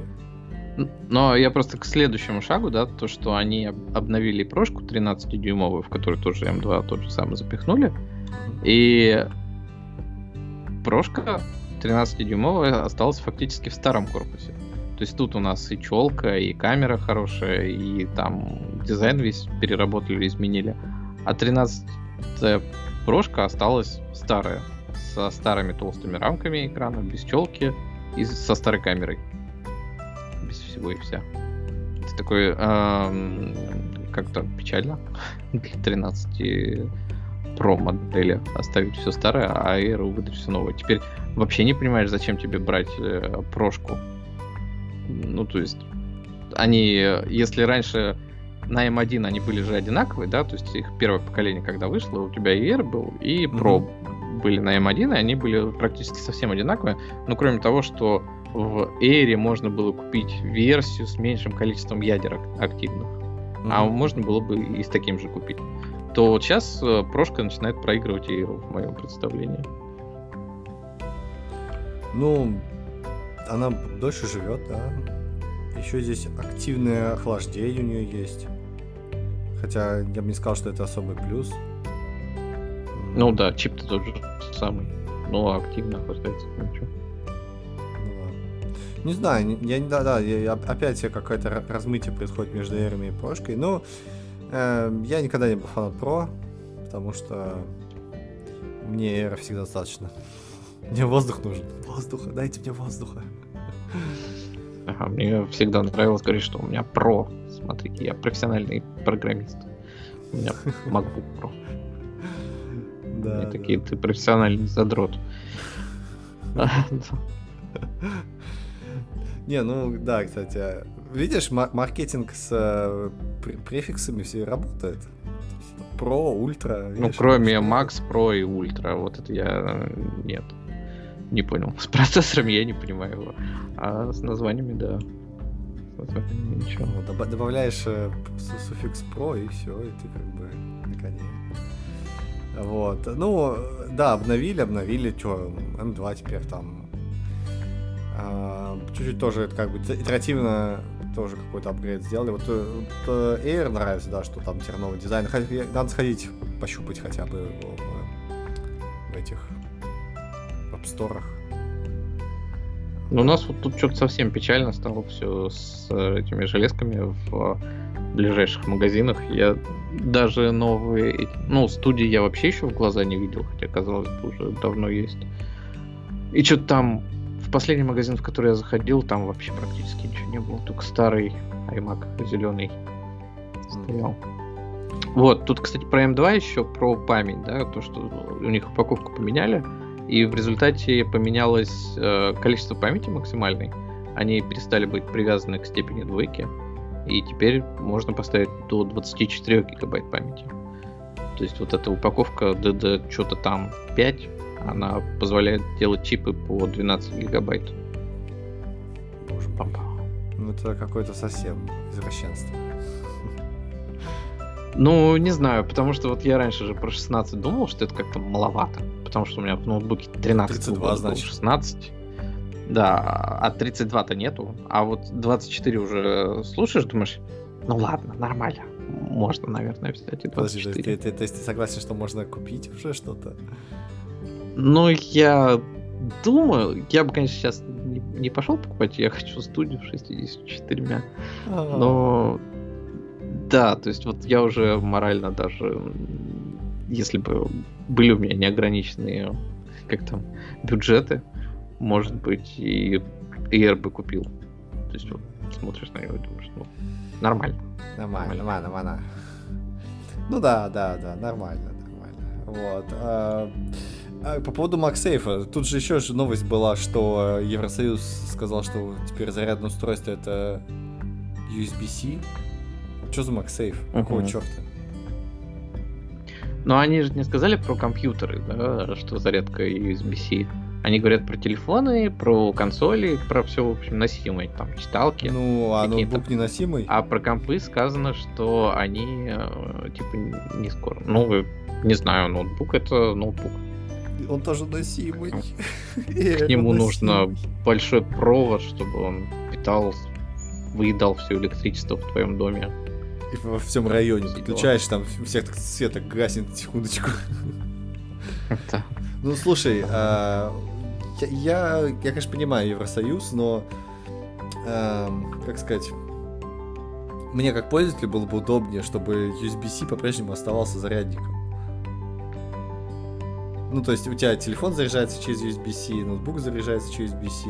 Speaker 2: Но я просто к следующему шагу, да, то, что они обновили прошку 13-дюймовую, в которую тоже M2 тот же самый запихнули. И прошка 13-дюймовая осталась фактически в старом корпусе. То есть тут у нас и челка, и камера хорошая, и там дизайн весь переработали, изменили. А 13 прошка осталась старая, со старыми толстыми рамками экрана, без челки и со старой камерой всего и вся. Это такое э, как-то печально для 13 Pro модели оставить все старое, а Air выдать все новое. Теперь вообще не понимаешь, зачем тебе брать э, прошку. Ну, то есть, они, если раньше на M1 они были же одинаковые, да, то есть их первое поколение, когда вышло, у тебя и Air был, и Pro mm-hmm. были на M1, и они были практически совсем одинаковые, но кроме того, что в Эйре можно было купить версию с меньшим количеством ядер активных, mm-hmm. а можно было бы и с таким же купить, то вот сейчас э, прошка начинает проигрывать Эйру, в моем представлении.
Speaker 1: Ну, она дольше живет, да. Еще здесь активное охлаждение у нее есть. Хотя я бы не сказал, что это особый плюс.
Speaker 2: Ну да, чип-то тот же самый. Но активно охлаждается. Ничего.
Speaker 1: Не знаю, я не да, да, я, опять какое-то размытие происходит между Эрами и Прошкой. Но э, я никогда не был фанат Про, потому что мне Эра всегда достаточно. Мне воздух нужен. Воздуха, дайте мне воздуха.
Speaker 2: Ага, мне всегда нравилось говорить, что у меня про. Смотрите, я профессиональный программист. У меня MacBook Pro. Да. И такие, ты профессиональный задрот.
Speaker 1: Не, ну да, кстати. Видишь, маркетинг с э, префиксами все работает. Про, ультра.
Speaker 2: Ну, кроме Max, Pro и Ультра. Вот это я нет. Не понял. С процессорами я не понимаю его. А с названиями, да.
Speaker 1: Ничего. Ну, добавляешь э, суффикс Pro и все, и ты как бы на коне. Вот. Ну, да, обновили, обновили, что, M2 теперь там а, чуть-чуть тоже это как бы итеративно тоже какой-то апгрейд сделали. Вот, э, вот э, Air нравится, да, что там теперь новый дизайн. Надо сходить, пощупать хотя бы в, в этих апсторах.
Speaker 2: Ну, у нас вот тут что-то совсем печально стало все с этими железками в ближайших магазинах. Я даже новые... Ну, студии я вообще еще в глаза не видел, хотя, казалось бы, уже давно есть. И что-то там последний магазин, в который я заходил, там вообще практически ничего не было. Только старый iMac зеленый стоял. Вот, тут, кстати, про M2 еще, про память, да, то, что у них упаковку поменяли. И в результате поменялось э, количество памяти максимальной. Они перестали быть привязаны к степени двойки. И теперь можно поставить до 24 гигабайт памяти. То есть вот эта упаковка DD что-то там 5, она позволяет делать чипы по 12 гигабайт.
Speaker 1: Боже мой. Ну это какое-то совсем извращенство.
Speaker 2: Ну, не знаю, потому что вот я раньше же про 16 думал, что это как-то маловато. Потому что у меня в ноутбуке 13 32, значит. 16. Да, а 32-то нету. А вот 24 уже слушаешь, думаешь, ну ладно, нормально. Можно, наверное, взять и 24. Подожди,
Speaker 1: ты, ты, ты, ты, ты согласен, что можно купить уже что-то?
Speaker 2: Ну, я думаю, я бы, конечно, сейчас не, не пошел покупать, я хочу студию 64. А-а-а. Но да, то есть вот я уже морально даже, если бы были у меня неограниченные, как там, бюджеты, может быть, и Air бы купил. То есть вот смотришь на него и думаешь, ну, нормально.
Speaker 1: Нормально, нормально, нормально. Ну да, да, да, нормально, нормально. Вот. А, по поводу MagSafe, тут же еще же новость была, что Евросоюз сказал, что теперь зарядное устройство это USB-C. Что за MagSafe? Какого uh-huh. черта?
Speaker 2: Но они же не сказали про компьютеры, да, что зарядка USB-C. Они говорят про телефоны, про консоли, про все, в общем, носимое, там, читалки.
Speaker 1: Ну, а ноутбук не носимый?
Speaker 2: А про компы сказано, что они, э, типа, не скоро. Ну, не знаю, ноутбук это ноутбук.
Speaker 1: Он тоже носимый.
Speaker 2: К нему нужно большой провод, чтобы он питал, выедал все электричество в твоем доме.
Speaker 1: И во всем районе подключаешь, там всех так света гаснет, секундочку. Да. Ну, слушай, а, я, я, я, конечно, понимаю Евросоюз, но, э, как сказать, мне как пользователю было бы удобнее, чтобы USB-C по-прежнему оставался зарядником. Ну, то есть у тебя телефон заряжается через USB-C, ноутбук заряжается через USB-C.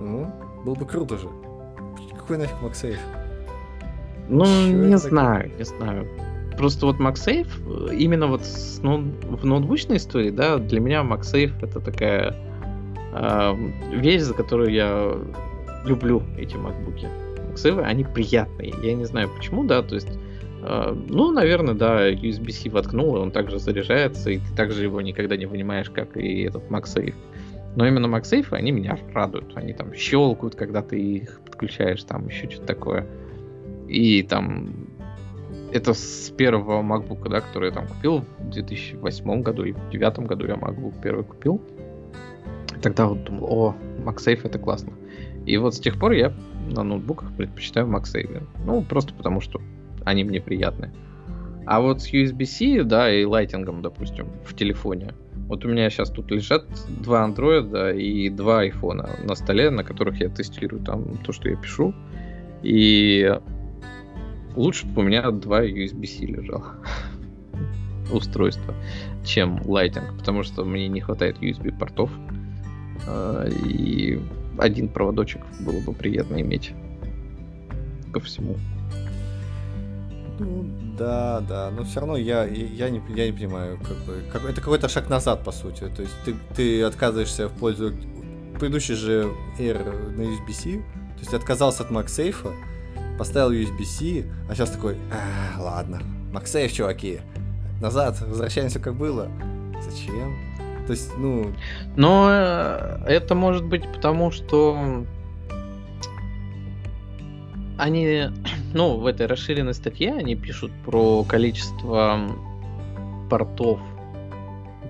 Speaker 1: Ну, было бы круто же. Какой нафиг MagSafe?
Speaker 2: Ну, Чё не знаю, такое? не знаю. Просто вот MagSafe, э, именно вот с, ну, в ноутбучной истории, да, для меня MagSafe это такая э, вещь, за которую я люблю эти MacBook. MagSafe, они приятные. Я не знаю почему, да, то есть ну, наверное, да, USB-C воткнул, и он также заряжается, и ты также его никогда не вынимаешь, как и этот MagSafe. Но именно MagSafe, они меня радуют. Они там щелкают, когда ты их подключаешь, там еще что-то такое. И там это с первого MacBook, да, который я там купил в 2008 году и в 2009 году я MacBook первый купил. Тогда вот думал, о, MagSafe это классно. И вот с тех пор я на ноутбуках предпочитаю MagSafe. Ну, просто потому что они мне приятны. А вот с USB-C, да, и лайтингом, допустим, в телефоне. Вот у меня сейчас тут лежат два андроида и два айфона на столе, на которых я тестирую там то, что я пишу. И лучше бы у меня два USB-C лежало устройства, чем Lightning, потому что мне не хватает USB-портов. А, и один проводочек было бы приятно иметь ко всему.
Speaker 1: Ну, да, да, но все равно я, я, не, я не понимаю, как бы, как, это какой-то шаг назад, по сути. То есть ты, ты отказываешься в пользу предыдущий же Air на USB-C, то есть отказался от MagSafe, поставил USB-C, а сейчас такой, а, ладно, MagSafe, чуваки, назад, возвращаемся как было. Зачем? То есть, ну...
Speaker 2: Но э, это может быть потому, что они, ну, в этой расширенной статье они пишут про количество портов,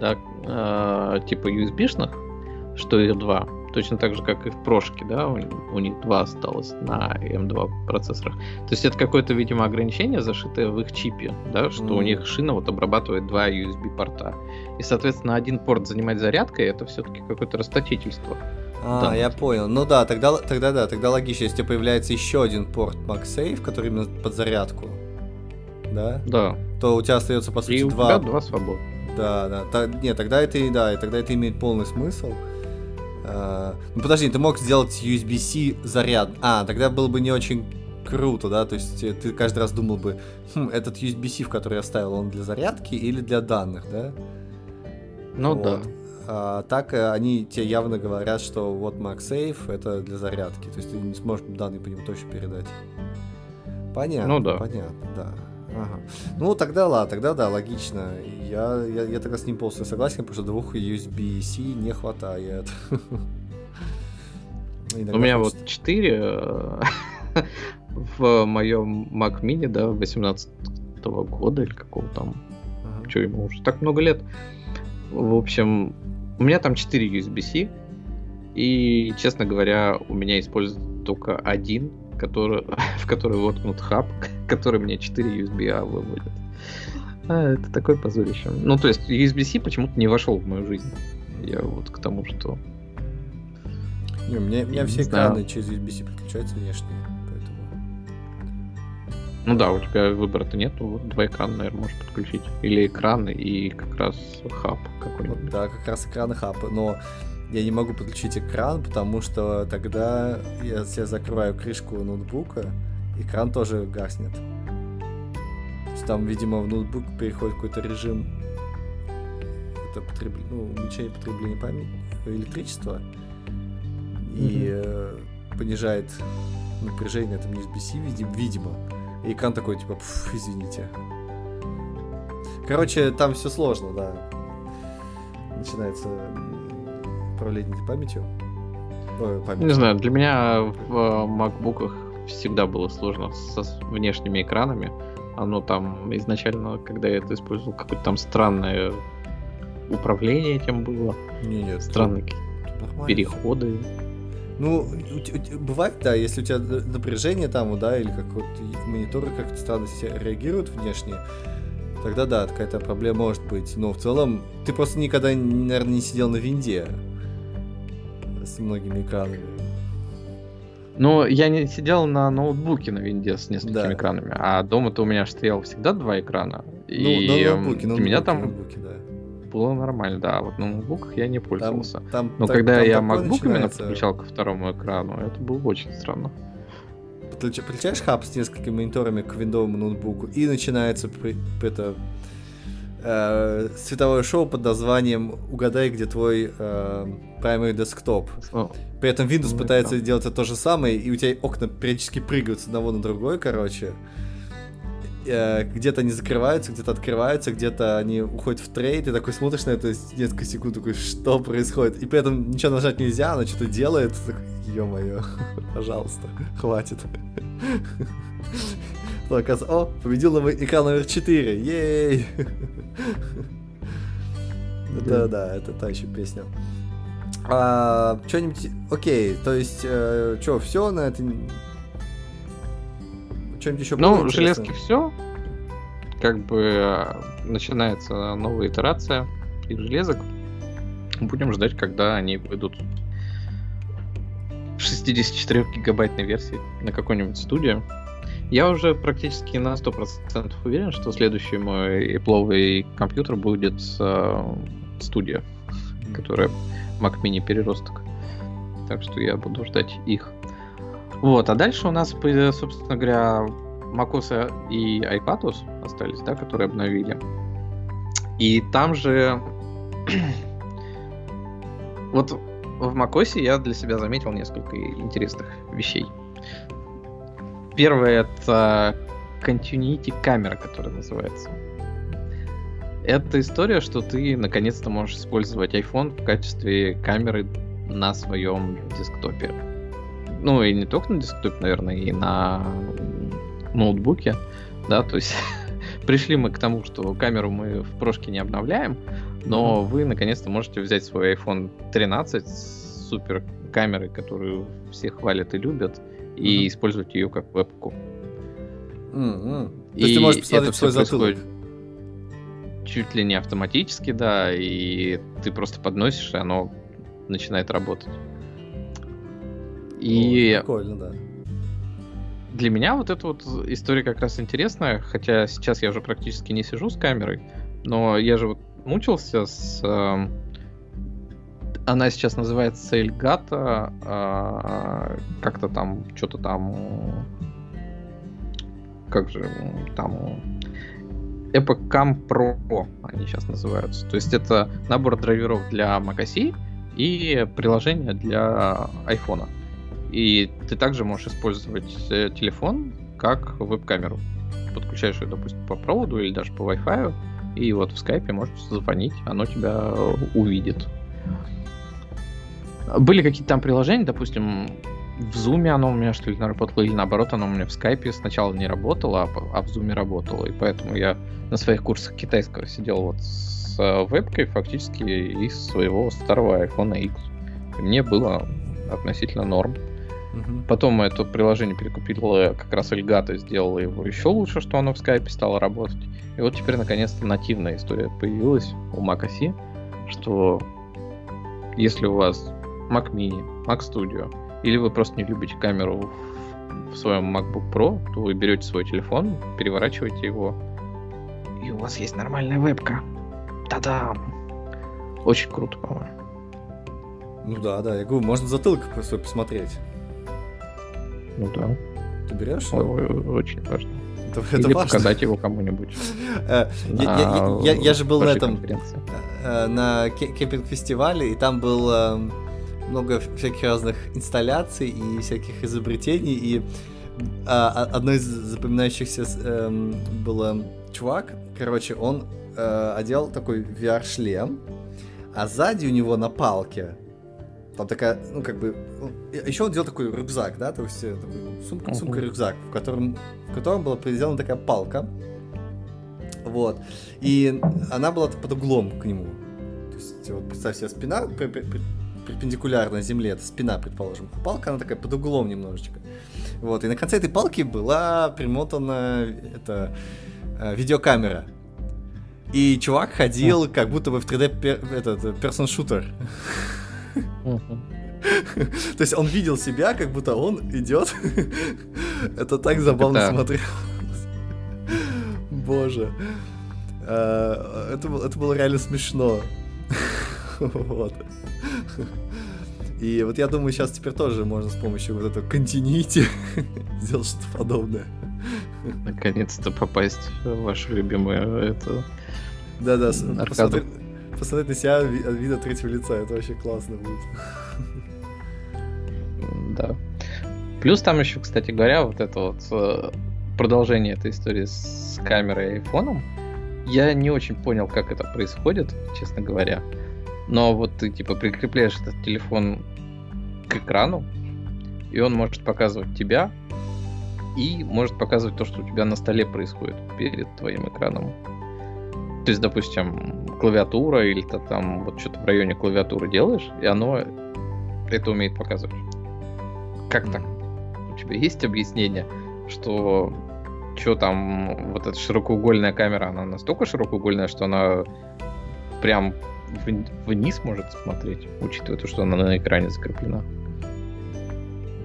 Speaker 2: да, э, типа USB-шных, что их два. Точно так же, как и в прошке, да, у, у них два осталось на M2 процессорах. То есть это какое-то, видимо, ограничение, зашитое в их чипе, да, что mm. у них шина вот обрабатывает два USB порта. И, соответственно, один порт занимать зарядкой, это все-таки какое-то расточительство.
Speaker 1: А, да. я понял. Ну да, тогда, тогда да, тогда логично, если появляется еще один порт MagSafe, который именно под зарядку, да?
Speaker 2: Да.
Speaker 1: То у тебя остается по сути
Speaker 2: и
Speaker 1: два.
Speaker 2: У тебя два свободных.
Speaker 1: Да, да. Та, нет, тогда это и да, и тогда это имеет полный смысл. Uh, ну подожди, ты мог сделать USB-C заряд. А, тогда было бы не очень круто, да? То есть э, ты каждый раз думал бы, хм, этот USB-C, в который я ставил, он для зарядки или для данных, да?
Speaker 2: Ну вот. да.
Speaker 1: А так э, они тебе явно говорят, что вот MagSafe это для зарядки. То есть ты не сможешь данные по нему точно передать. Понятно. Ну да. Понятно, да. Ага. Ну, тогда ладно, тогда да, логично. Я, я, я тогда с ним полностью согласен, потому что двух USB-C не хватает.
Speaker 2: У меня вот 4 э, в моем Mac Mini, да, 18 года или какого там. Ага. Что ему уже так много лет. В общем, у меня там 4 USB-C. И, честно говоря, у меня используется только один который, в который воткнут хаб, который мне 4 USB-A выводит. А, это такое позорище. Ну, то есть USB-C почему-то не вошел в мою жизнь. Я вот к тому, что...
Speaker 1: Не, у меня, у меня все экраны через USB-C подключаются внешние.
Speaker 2: Ну да, у тебя выбора-то нету, вот два экрана, наверное, можешь подключить. Или экраны и как раз хаб какой-нибудь.
Speaker 1: Да, как раз экраны хаб, но я не могу подключить экран, потому что тогда, я закрываю крышку ноутбука, экран тоже гаснет. То есть там, видимо, в ноутбук переходит какой-то режим это потреб... ну, уменьшение потребления памяти, электричества и э, понижает напряжение там USB-C, видимо, видимо. И экран такой, типа, извините. Короче, там все сложно, да. Начинается управление памятью?
Speaker 2: Ой, памятью. Не знаю, для меня в э, макбуках всегда было сложно со внешними экранами. Оно там изначально, когда я это использовал, какое-то там странное управление этим было.
Speaker 1: Не, нет,
Speaker 2: странные переходы.
Speaker 1: Ну, бывает, да, если у тебя напряжение там, да, или какой-то мониторы как-то странно реагируют внешне, тогда да, какая-то проблема может быть. Но в целом ты просто никогда, наверное, не сидел на винде с многими экранами.
Speaker 2: Ну, я не сидел на ноутбуке на винде с несколькими да. экранами, а дома-то у меня стоял всегда два экрана. Ну, и на ноутбуке, на меня там ноутбуке, да. Было нормально, да. Вот на ноутбуках я не пользовался. Там, там, Но так, когда там я MacBook именно подключал ко второму экрану, это было очень странно.
Speaker 1: Подключаешь хаб с несколькими мониторами к виндовому ноутбуку, и начинается это э, световое шоу под названием «Угадай, где твой э, primary desktop». При этом Windows пытается делать это то же самое, и у тебя окна периодически прыгают с одного на другой, короче. Э, где-то они закрываются, где-то открываются, где-то они уходят в трейд, и такой смотришь на это несколько секунд, такой, что происходит? И при этом ничего нажать нельзя, оно что-то делает, ё-моё, пожалуйста, хватит. Оказывается, о, победил новый экран номер 4, ей! Да, да, это та еще песня. А, что-нибудь, окей, то есть, э, что, все на это?
Speaker 2: Что-нибудь еще Ну, железки все. Как бы э, начинается новая итерация из железок. Будем ждать, когда они выйдут в 64 гигабайтной версии на какой-нибудь студию. Я уже практически на 100% уверен, что следующий мой Apple компьютер будет э, студия, которая Mac Mini переросток. Так что я буду ждать их. Вот, а дальше у нас, собственно говоря, macOS и iPadOS остались, да, которые обновили. И там же... вот в macOS я для себя заметил несколько интересных вещей. Первое это Continuity камера, которая называется. Это история, что ты наконец-то можешь использовать iPhone в качестве камеры на своем десктопе. Ну и не только на десктопе, наверное, и на ноутбуке. Да, то есть пришли мы к тому, что камеру мы в прошке не обновляем, но mm-hmm. вы наконец-то можете взять свой iPhone 13 с супер камерой, которую все хвалят и любят, и mm-hmm. использовать ее как вебку.
Speaker 1: Mm-hmm. То есть ты можешь посмотреть свой затылок?
Speaker 2: чуть ли не автоматически, да, и ты просто подносишь, и оно начинает работать.
Speaker 1: И... О, прикольно, да.
Speaker 2: Для меня вот эта вот история как раз интересная, хотя сейчас я уже практически не сижу с камерой, но я же вот мучился с... Э, она сейчас называется Эльгата, э, как-то там, что-то там... Как же там Epoch Cam Pro они сейчас называются. То есть это набор драйверов для macOS и приложение для iPhone. И ты также можешь использовать э, телефон как веб-камеру. Подключаешь ее, допустим, по проводу или даже по Wi-Fi, и вот в скайпе можешь звонить, оно тебя увидит. Были какие-то там приложения, допустим, в Zoom оно у меня что ли работало, или наоборот, оно у меня в скайпе сначала не работало, а, а в Zoom работало. И поэтому я на своих курсах китайского сидел вот с э, вебкой фактически из своего старого iPhone X. И мне было относительно норм. Угу. Потом это приложение перекупила как раз Эльгата, сделала его еще лучше, что оно в скайпе стало работать. И вот теперь наконец-то нативная история появилась у Mac OS, что если у вас Mac Mini, Mac Studio, или вы просто не любите камеру в своем MacBook Pro, то вы берете свой телефон, переворачиваете его, и у вас есть нормальная вебка. Та-дам! Очень круто, по-моему.
Speaker 1: Ну да, да, я говорю, можно затылок свой посмотреть.
Speaker 2: Ну да.
Speaker 1: Ты берешь?
Speaker 2: Ой, очень важно. Это, это Или важно. показать его кому-нибудь.
Speaker 1: Э, я же был на этом, э, на кемпинг-фестивале, и там был эм, много всяких разных инсталляций и всяких изобретений, и а, одно из запоминающихся эм, было чувак, короче, он э, одел такой VR-шлем, а сзади у него на палке там такая, ну, как бы... Еще он делал такой рюкзак, да, то есть э, такой сумка, сумка-рюкзак, в котором, в котором была сделана такая палка. Вот. И она была под углом к нему. То есть, вот представь себе, спина перпендикулярно земле, это спина, предположим. А палка, она такая под углом немножечко. Вот. И на конце этой палки была примотана это, э, видеокамера. И чувак ходил, как будто бы в 3D пер, этот, персон-шутер. То есть он видел себя, как будто он идет. Это так забавно смотрелось. Боже. Э, это, это было реально смешно. Вот. И вот я думаю, сейчас теперь тоже можно с помощью вот этого continuity сделать что-то подобное.
Speaker 2: Наконец-то попасть в вашу любимую это...
Speaker 1: Да-да, посмотреть, посмотреть на себя от вида третьего лица, это вообще классно будет.
Speaker 2: Да. Плюс там еще, кстати говоря, вот это вот э, продолжение этой истории с камерой и айфоном. Я не очень понял, как это происходит, честно говоря. Но вот ты типа прикрепляешь этот телефон к экрану, и он может показывать тебя, и может показывать то, что у тебя на столе происходит перед твоим экраном. То есть, допустим, клавиатура или ты там вот что-то в районе клавиатуры делаешь, и оно это умеет показывать. Как так? У тебя есть объяснение, что что там, вот эта широкоугольная камера, она настолько широкоугольная, что она прям вниз может смотреть, учитывая то, что она на экране закреплена.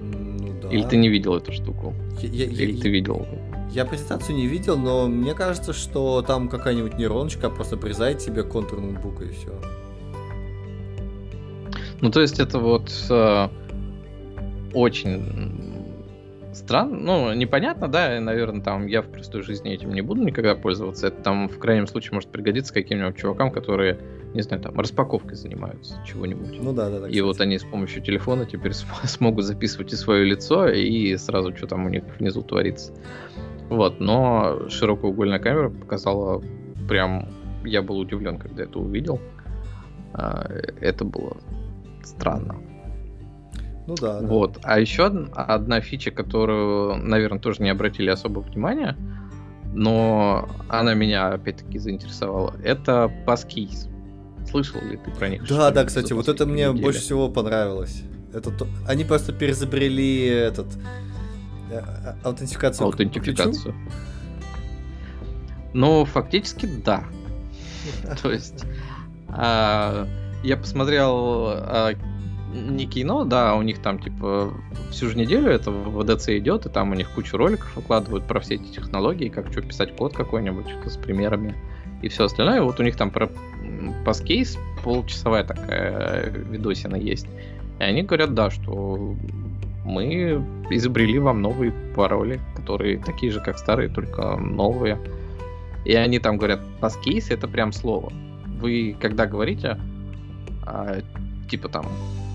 Speaker 2: Ну, да. Или ты не видел эту штуку? Я, я, Или я, ты видел?
Speaker 1: Я презентацию не видел, но мне кажется, что там какая-нибудь нейроночка просто обрезает тебе контур ноутбука и все.
Speaker 2: Ну, то есть это вот э, очень странно, ну, непонятно, да, наверное, там я в простой жизни этим не буду никогда пользоваться. Это там в крайнем случае может пригодиться каким-нибудь чувакам, которые, не знаю, там распаковкой занимаются чего-нибудь.
Speaker 1: Ну да, да,
Speaker 2: да. И вот они с помощью телефона теперь смогут записывать и свое лицо, и сразу что там у них внизу творится. Вот, но широкоугольная камера показала прям... Я был удивлен, когда это увидел. А, это было странно.
Speaker 1: Ну да.
Speaker 2: Вот. Да. А еще одна фича, которую, наверное, тоже не обратили особо внимания, но она меня опять-таки заинтересовала. Это паскейс. Слышал ли ты про них?
Speaker 1: Да, да, кстати, вот это мне неделе? больше всего понравилось. Это то... Они просто перезабрели этот аутентификацию.
Speaker 2: Аутентификацию. Ну, фактически да. То есть а, я посмотрел а, не кино, да, у них там типа всю же неделю это в VDC идет, и там у них кучу роликов выкладывают про все эти технологии, как что писать код какой-нибудь, с примерами и все остальное. Вот у них там про паскейс полчасовая такая видосина есть. И они говорят, да, что мы изобрели вам новые пароли, которые такие же, как старые, только новые. И они там говорят, паскейс это прям слово. Вы когда говорите, а, типа там,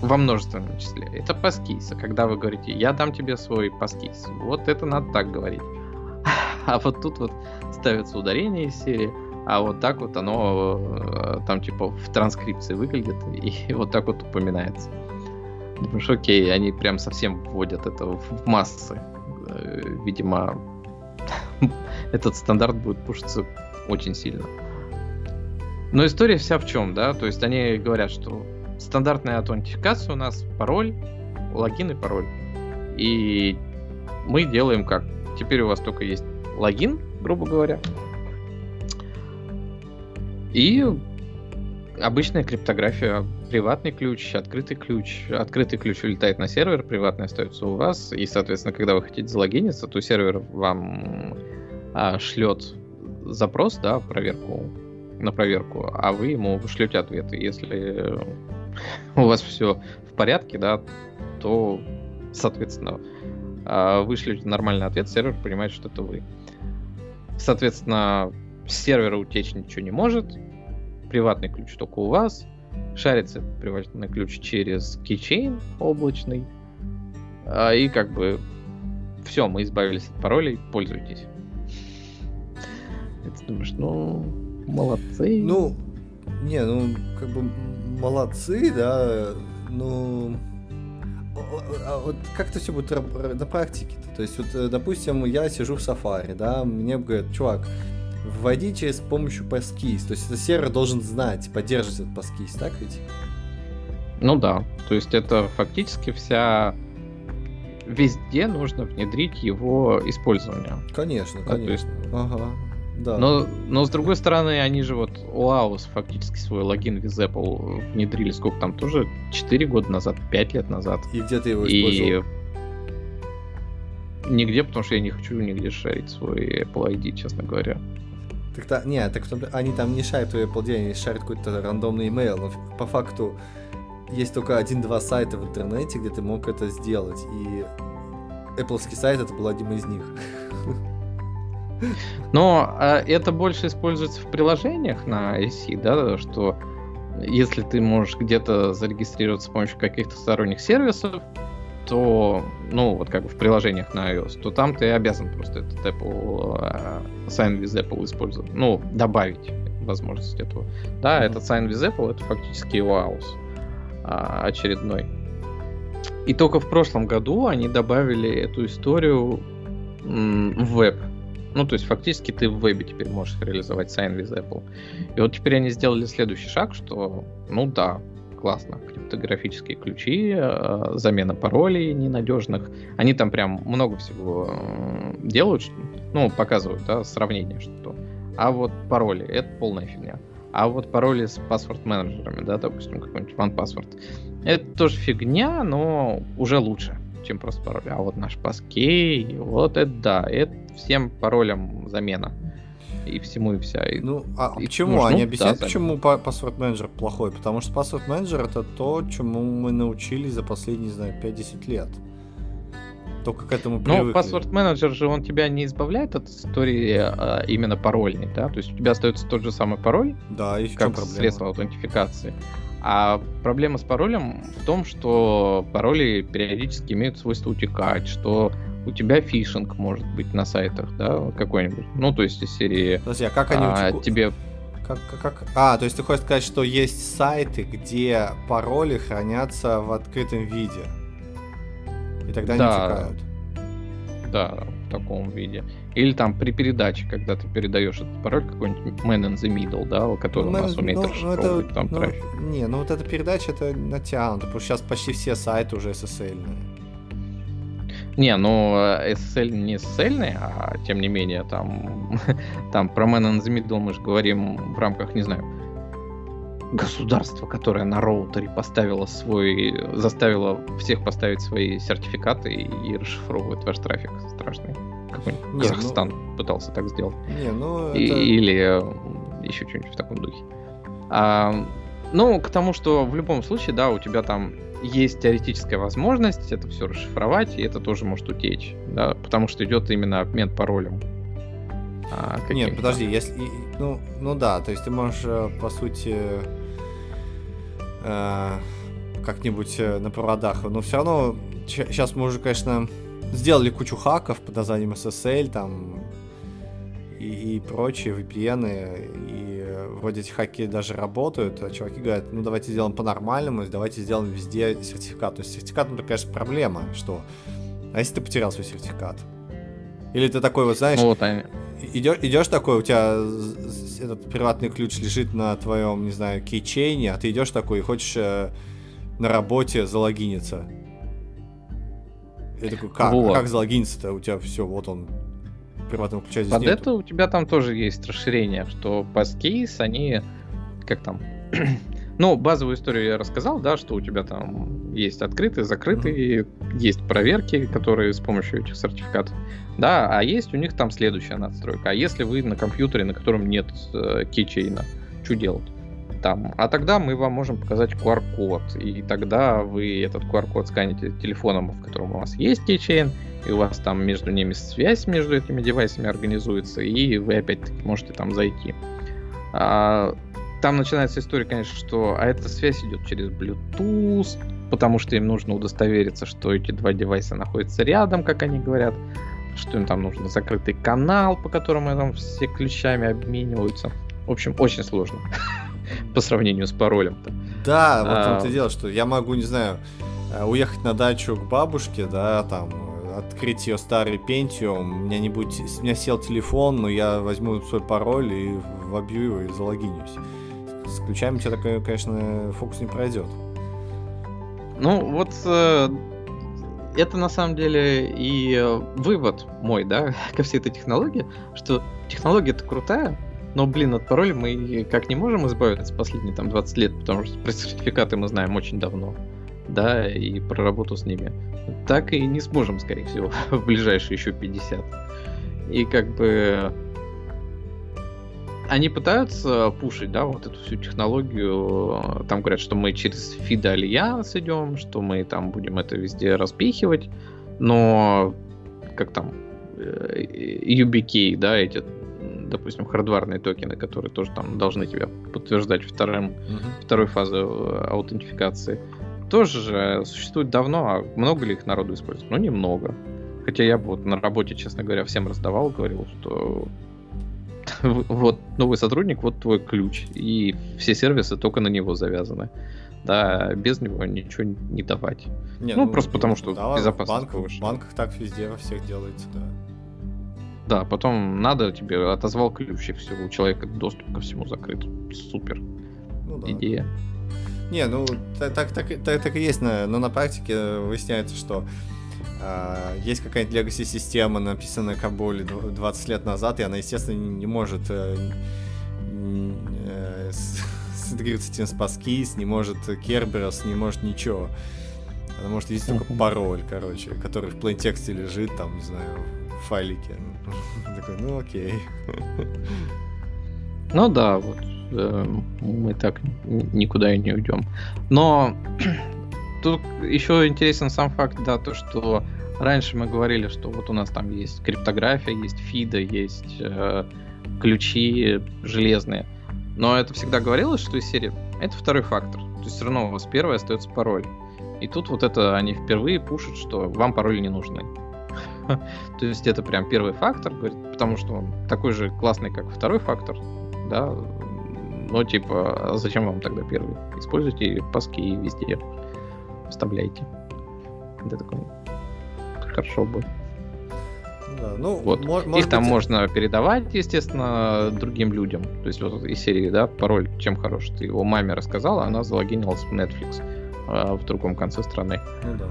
Speaker 2: во множественном числе, это паскейс. А когда вы говорите, я дам тебе свой паскейс, вот это надо так говорить. А вот тут вот ставится ударение из серии, а вот так вот оно э, там типа в транскрипции выглядит и вот так вот упоминается. Думаешь, окей, они прям совсем вводят это в массы. Э, видимо, этот стандарт будет пушиться очень сильно. Но история вся в чем, да? То есть они говорят, что стандартная аутентификация у нас пароль, логин и пароль. И мы делаем как? Теперь у вас только есть логин, грубо говоря. И обычная криптография, приватный ключ, открытый ключ. Открытый ключ улетает на сервер, приватный остается у вас. И, соответственно, когда вы хотите залогиниться, то сервер вам а, шлет запрос, да, проверку на проверку, а вы ему шлете ответ. Если у вас все в порядке, да, то, соответственно, а, вы шлете нормальный ответ, сервер понимает, что это вы. Соответственно, с сервера утечь ничего не может, приватный ключ только у вас, шарится приватный ключ через keychain облачный, а, и как бы все, мы избавились от паролей, пользуйтесь. ты думаешь, ну, молодцы.
Speaker 1: Ну, не, ну, как бы молодцы, да, ну... А вот как это все будет на практике? -то? то есть, вот, э, допустим, я сижу в Safari, да, мне говорят, чувак, вводите с помощью passkey. То есть это сервер должен знать, поддерживать этот passkey, так ведь?
Speaker 2: Ну да, то есть это фактически вся везде нужно внедрить его использование.
Speaker 1: Конечно, да, конечно. Есть... Ага.
Speaker 2: Да. Но, но с другой стороны, они же вот Лаус фактически свой логин в Apple внедрили сколько там тоже 4 года назад, 5 лет назад.
Speaker 1: И где ты его использовал? И
Speaker 2: нигде, потому что я не хочу нигде шарить свой Apple ID, честно говоря.
Speaker 1: Так то, не, так они там не шарят твой Apple они шарят какой-то рандомный email, но по факту есть только один-два сайта в интернете, где ты мог это сделать, и Apple сайт это был один из них.
Speaker 2: Но э, это больше используется в приложениях на IC, да, что если ты можешь где-то зарегистрироваться с помощью каких-то сторонних сервисов, то, ну, вот как бы в приложениях на iOS, то там ты обязан просто этот Apple uh, Sign with Apple использовать. Ну, добавить возможность этого. Да, mm-hmm. этот Sign with Apple это фактически WAUS uh, очередной. И только в прошлом году они добавили эту историю в веб. Ну, то есть фактически ты в вебе теперь можешь реализовать Sign with Apple. И вот теперь они сделали следующий шаг, что, ну да, классно. Криптографические ключи, э, замена паролей ненадежных. Они там прям много всего э, делают, ну, показывают, да, сравнение, что. А вот пароли, это полная фигня. А вот пароли с паспорт-менеджерами, да, допустим, какой-нибудь OnePassword, это тоже фигня, но уже лучше, чем просто пароль. А вот наш паскей, вот это да, это всем паролям замена и всему и вся. И,
Speaker 1: ну, а и почему? Может, Они объясняют, да, почему Password Manager плохой? Потому что Password Manager это то, чему мы научились за последние, не знаю, 5-10 лет. Только к этому
Speaker 2: привыкли. Ну, Password Manager же, он тебя не избавляет от истории а, именно парольной, да? То есть у тебя остается тот же самый пароль,
Speaker 1: да, и
Speaker 2: как средство аутентификации. А проблема с паролем в том, что пароли периодически имеют свойство утекать, что у тебя фишинг может быть на сайтах, да, какой-нибудь. Ну, то есть из серии...
Speaker 1: Подожди, а как они а,
Speaker 2: утеку... тебе...
Speaker 1: Как, как, как... А, то есть ты хочешь сказать, что есть сайты, где пароли хранятся в открытом виде. И тогда да. они утекают.
Speaker 2: Да, в таком виде. Или там при передаче, когда ты передаешь этот пароль какой-нибудь man in the middle, да, который man, у нас умеет ну, расшифровывать
Speaker 1: это,
Speaker 2: там
Speaker 1: ну, трафик. Не, ну вот эта передача это натянуто, потому что сейчас почти все сайты уже SSL.
Speaker 2: Не, ну SSL не SSL, а тем не менее там, там про Man in the Middle мы же говорим в рамках, не знаю, государства, которое на роутере поставило свой, заставило всех поставить свои сертификаты и, и расшифровывает ваш трафик страшный. Какой-нибудь не, Казахстан ну... пытался так сделать.
Speaker 1: Не, ну
Speaker 2: и, это... Или еще что-нибудь в таком духе. А, ну, к тому, что в любом случае, да, у тебя там есть теоретическая возможность это все расшифровать, и это тоже может утечь, да, потому что идет именно обмен паролем.
Speaker 1: А, Нет, подожди, если... Ну, ну да, то есть ты можешь, э, по сути, э, как-нибудь э, на проводах, но все равно сейчас мы уже, конечно, сделали кучу хаков под названием SSL, там, и, и прочие VPN, вроде эти хаки даже работают, а чуваки говорят, ну давайте сделаем по-нормальному, давайте сделаем везде сертификат. То есть сертификат, ну, это, конечно, проблема, что... А если ты потерял свой сертификат? Или ты такой вот, знаешь, вот они. Идешь, идешь такой, у тебя этот приватный ключ лежит на твоем, не знаю, кейчейне, а ты идешь такой и хочешь э, на работе залогиниться. Я такой, как? Вот. Как залогиниться-то? У тебя все, вот он, приватного ключа здесь
Speaker 2: Под нету. это у тебя там тоже есть расширение, что паскейс, они, как там, ну, базовую историю я рассказал, да, что у тебя там есть открытые, закрытые, mm-hmm. есть проверки, которые с помощью этих сертификатов, да, а есть у них там следующая надстройка. А если вы на компьютере, на котором нет э, кейчейна, что делать? Там. А тогда мы вам можем показать QR-код, и тогда вы этот QR-код сканите телефоном, в котором у вас есть кейчейн, и у вас там между ними связь между этими девайсами организуется, и вы опять-таки можете там зайти. А, там начинается история, конечно, что а эта связь идет через Bluetooth, потому что им нужно удостовериться, что эти два девайса находятся рядом, как они говорят, что им там нужно закрытый канал, по которому там все ключами обмениваются. В общем, очень сложно по сравнению с паролем-то.
Speaker 1: Да, вот а... том-то дело, что я могу, не знаю, э, уехать на дачу к бабушке, да, там, открыть ее старый Pentium, у меня не будет, у меня сел телефон, но я возьму свой пароль и вобью его и залогинюсь. С ключами у тебя такой, конечно, фокус не пройдет.
Speaker 2: Ну, вот э, это на самом деле и э, вывод мой, да, ко всей этой технологии, что технология-то крутая, но, блин, от пароля мы как не можем избавиться последние там 20 лет, потому что про сертификаты мы знаем очень давно, да, и про работу с ними. Так и не сможем, скорее всего, в ближайшие еще 50. И как бы они пытаются пушить, да, вот эту всю технологию. Там говорят, что мы через FIDA Альянс идем, что мы там будем это везде распихивать. Но как там UBK, да, эти, допустим, хардварные токены, которые тоже там должны тебя подтверждать вторым, mm-hmm. второй фазы э, аутентификации, тоже существует давно, а много ли их народу использует? Ну, немного. Хотя я бы вот на работе, честно говоря, всем раздавал, говорил, что вот новый сотрудник, вот твой ключ, и все сервисы только на него завязаны. Да, без него ничего не давать. Не, ну, ну, просто потому что да, безопасность
Speaker 1: банк, В банках так везде во всех делается, да.
Speaker 2: Да, потом надо тебе отозвал ключ, и все, у человека доступ ко всему закрыт. Супер. Ну, да. Идея.
Speaker 1: Не, ну так, так, так, так, так и есть, но на практике выясняется, что Uh, есть какая-нибудь legacy система, написанная Каболе 20 лет назад, и она, естественно, не, может uh, uh, с, с Паскис, не может Керберос, не может ничего. Она может есть только пароль, короче, который в плейн-тексте лежит, там, не знаю, в файлике. Такой, ну окей.
Speaker 2: Ну да, вот э, мы так никуда и не уйдем. Но тут еще интересен сам факт, да, то, что раньше мы говорили, что вот у нас там есть криптография, есть фида, есть э, ключи железные. Но это всегда говорилось, что из серии это второй фактор. То есть все равно у вас первый остается пароль. И тут вот это они впервые пушат, что вам пароли не нужны. То есть это прям первый фактор, говорит, потому что он такой же классный, как второй фактор, да, но типа, а зачем вам тогда первый? Используйте паски везде вставляйте. Это такой хорошо бы. Да, ну, вот. Мож, Их там быть... можно передавать, естественно, другим людям. То есть вот из серии, да, пароль чем хорош? Ты его маме рассказала, она залогинилась в Netflix а, в другом конце страны. Ну да.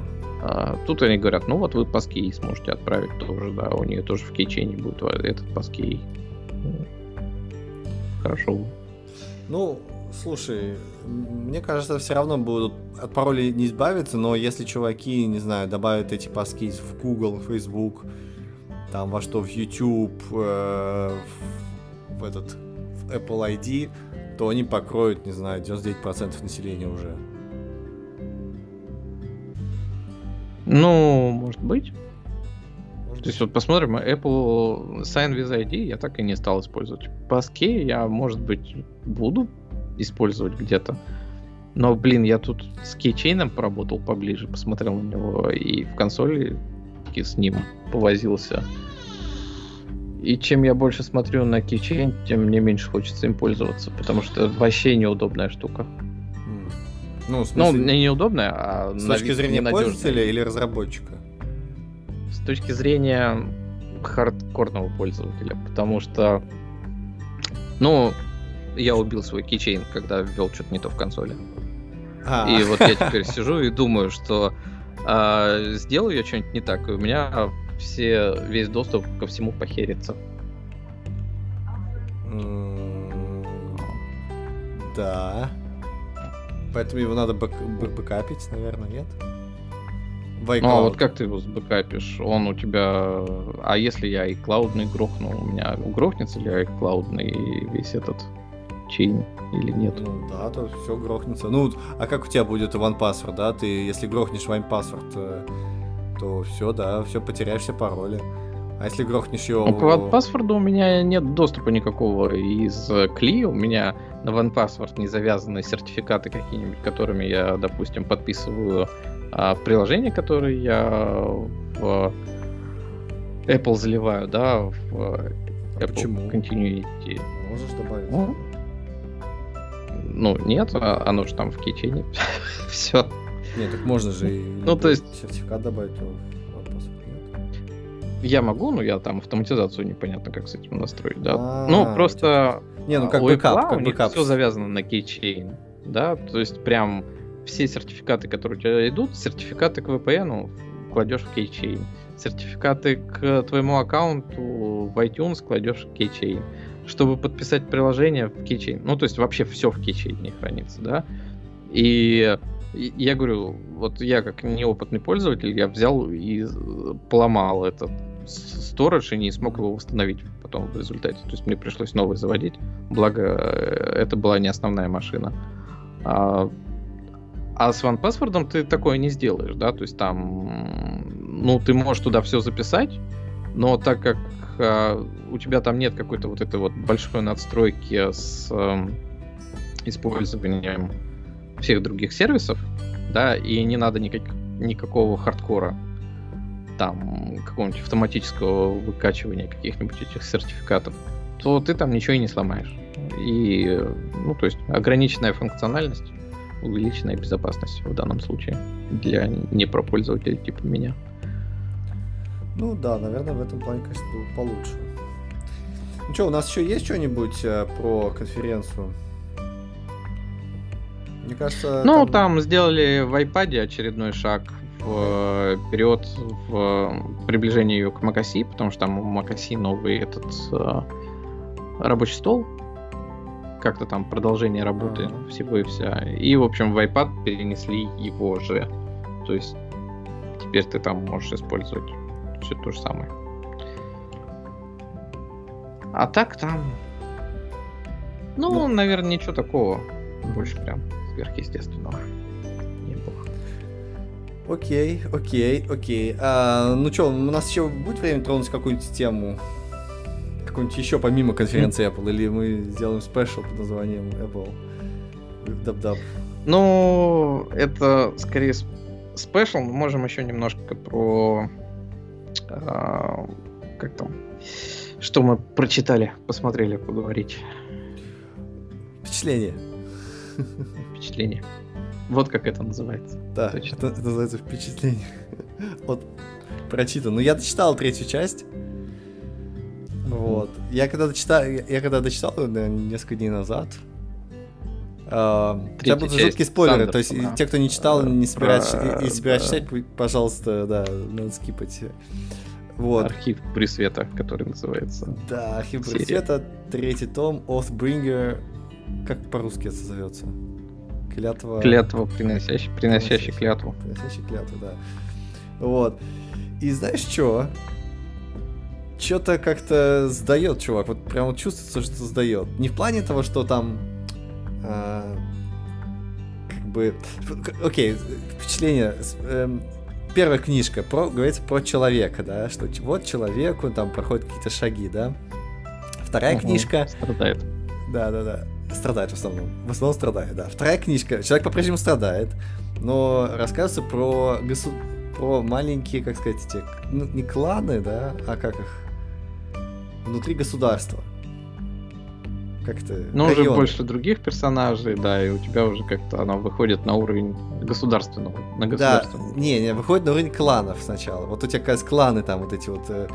Speaker 2: А, тут они говорят, ну вот вы паски сможете отправить тоже, да, у нее тоже в кейчейне будет этот паски. Хорошо.
Speaker 1: Ну, слушай, мне кажется, все равно будут от паролей не избавиться, но если чуваки, не знаю, добавят эти паски в Google, Facebook, там во что, в YouTube, э, в, в этот, в Apple ID, то они покроют, не знаю, 99% населения уже.
Speaker 2: Ну, может быть.
Speaker 1: Может
Speaker 2: То есть вот посмотрим, Apple Sign with ID я так и не стал использовать. Passkey я, может быть, буду использовать где-то. Но, блин, я тут с кейчейном поработал поближе, посмотрел на него и в консоли с ним повозился. И чем я больше смотрю на кейчейн, тем мне меньше хочется им пользоваться, потому что это вообще неудобная штука. Ну, в смысле... ну не неудобная, а
Speaker 1: С точки зрения пользователя или разработчика?
Speaker 2: С точки зрения хардкорного пользователя, потому что, ну, я убил свой keychain, когда ввел что-то не то в консоли. А. И вот я теперь сижу и думаю, что а, сделаю я что-нибудь не так, и у меня все, весь доступ ко всему похерится.
Speaker 1: Да. Поэтому его надо бэк бэкапить, наверное, нет?
Speaker 2: Ну, а вот как ты его сбэкапишь? Он у тебя... А если я и клаудный грохну, у меня грохнется ли iCloud весь этот чейн или нет?
Speaker 1: Ну да, то все грохнется. Ну, а как у тебя будет OnePassword, да? Ты, если грохнешь OnePassword, э, то все, да, все потеряешь все пароли. А если грохнешь его...
Speaker 2: Ну, к OnePassword у меня нет доступа никакого из Кли. У меня на OnePassword не завязаны сертификаты какие-нибудь, которыми я, допустим, подписываю а, приложения, которые я в Apple заливаю, да, в а
Speaker 1: Apple Почему?
Speaker 2: Continuity.
Speaker 1: Можешь добавить? Ну,
Speaker 2: ну нет, а оно же там в кичине. Все.
Speaker 1: Нет, так можно же и
Speaker 2: ну, то есть...
Speaker 1: сертификат добавить
Speaker 2: я могу, но я там автоматизацию непонятно как с этим настроить, да. А, ну, просто
Speaker 1: не, ну как бэкап, как
Speaker 2: бэкап. Все завязано на кейчейн, да, то есть прям все сертификаты, которые у тебя идут, сертификаты к VPN кладешь в keychain. Сертификаты к твоему аккаунту в iTunes кладешь в keychain. Чтобы подписать приложение в keychain. Ну, то есть вообще все в keychain е хранится, да. И я говорю, вот я как неопытный пользователь, я взял и поломал этот storage и не смог его восстановить потом в результате. То есть мне пришлось новый заводить. Благо, э, это была не основная машина. А, а с OnePassword ты такое не сделаешь, да, то есть там, ну, ты можешь туда все записать, но так как а, у тебя там нет какой-то вот этой вот большой надстройки с а, использованием всех других сервисов, да, и не надо никак, никакого хардкора, там, какого-нибудь автоматического выкачивания каких-нибудь этих сертификатов, то ты там ничего и не сломаешь. И, ну, то есть, ограниченная функциональность, увеличенная безопасность в данном случае для непропользователей типа меня.
Speaker 1: Ну да, наверное, в этом плане, конечно, было получше. Ну что, у нас еще есть что-нибудь э, про конференцию? Мне кажется...
Speaker 2: Ну, там... там сделали в iPad очередной шаг вперед в приближении ее к Макаси, потому что там у Макаси новый этот э, рабочий стол, как-то там продолжение работы uh-huh. всего и вся. И, в общем, в iPad перенесли его же. То есть теперь ты там можешь использовать все то же самое. А так там... Ну, ну наверное, ничего такого. Больше прям сверхъестественного.
Speaker 1: Окей, окей, окей. А, ну что, у нас еще будет время тронуть какую-нибудь тему? Какую-нибудь еще помимо конференции Apple? Или мы сделаем special под названием Apple? Dub-dub.
Speaker 2: Ну, это скорее special. Мы можем еще немножко про... А, как там? Что мы прочитали, посмотрели, поговорить.
Speaker 1: Впечатление
Speaker 2: впечатление. Вот как это называется.
Speaker 1: Да, Точно. Это, это называется впечатление. Вот, прочитан. Ну, я дочитал третью часть. Вот. Я когда дочитал, я, когда дочитал да, несколько дней назад, Uh, сейчас будут жуткие спойлеры, то есть да. те, кто не читал, не собирается, Про... и, собирается да. читать, пожалуйста, да, надо скипать.
Speaker 2: Вот. Архив Пресвета, который называется.
Speaker 1: Да, Архив Пресвета, третий том, Oathbringer, как по-русски это зовется?
Speaker 2: Клятва... Клятва, приносящий, приносящий клятву.
Speaker 1: Приносящий клятву, да. Вот. И знаешь что? Что-то как-то сдает, чувак. Вот прям чувствуется, что сдает. Не в плане того, что там... А, как бы... Окей, впечатление. Эм, первая книжка про, говорится про человека, да, что вот человеку там проходят какие-то шаги, да. Вторая угу, книжка...
Speaker 2: Страдает.
Speaker 1: Да, да, да. Страдает в основном. В основном страдает, да. Вторая книжка. Человек по-прежнему страдает, но рассказывается про, госу... про маленькие, как сказать, эти, ну, не кланы, да, а как их? Внутри государства
Speaker 2: как-то... Ну, уже больше других персонажей, да, и у тебя уже как-то она выходит на уровень государственного, на
Speaker 1: государственного. Да, не, не, выходит на уровень кланов сначала. Вот у тебя как раз кланы там вот эти вот э,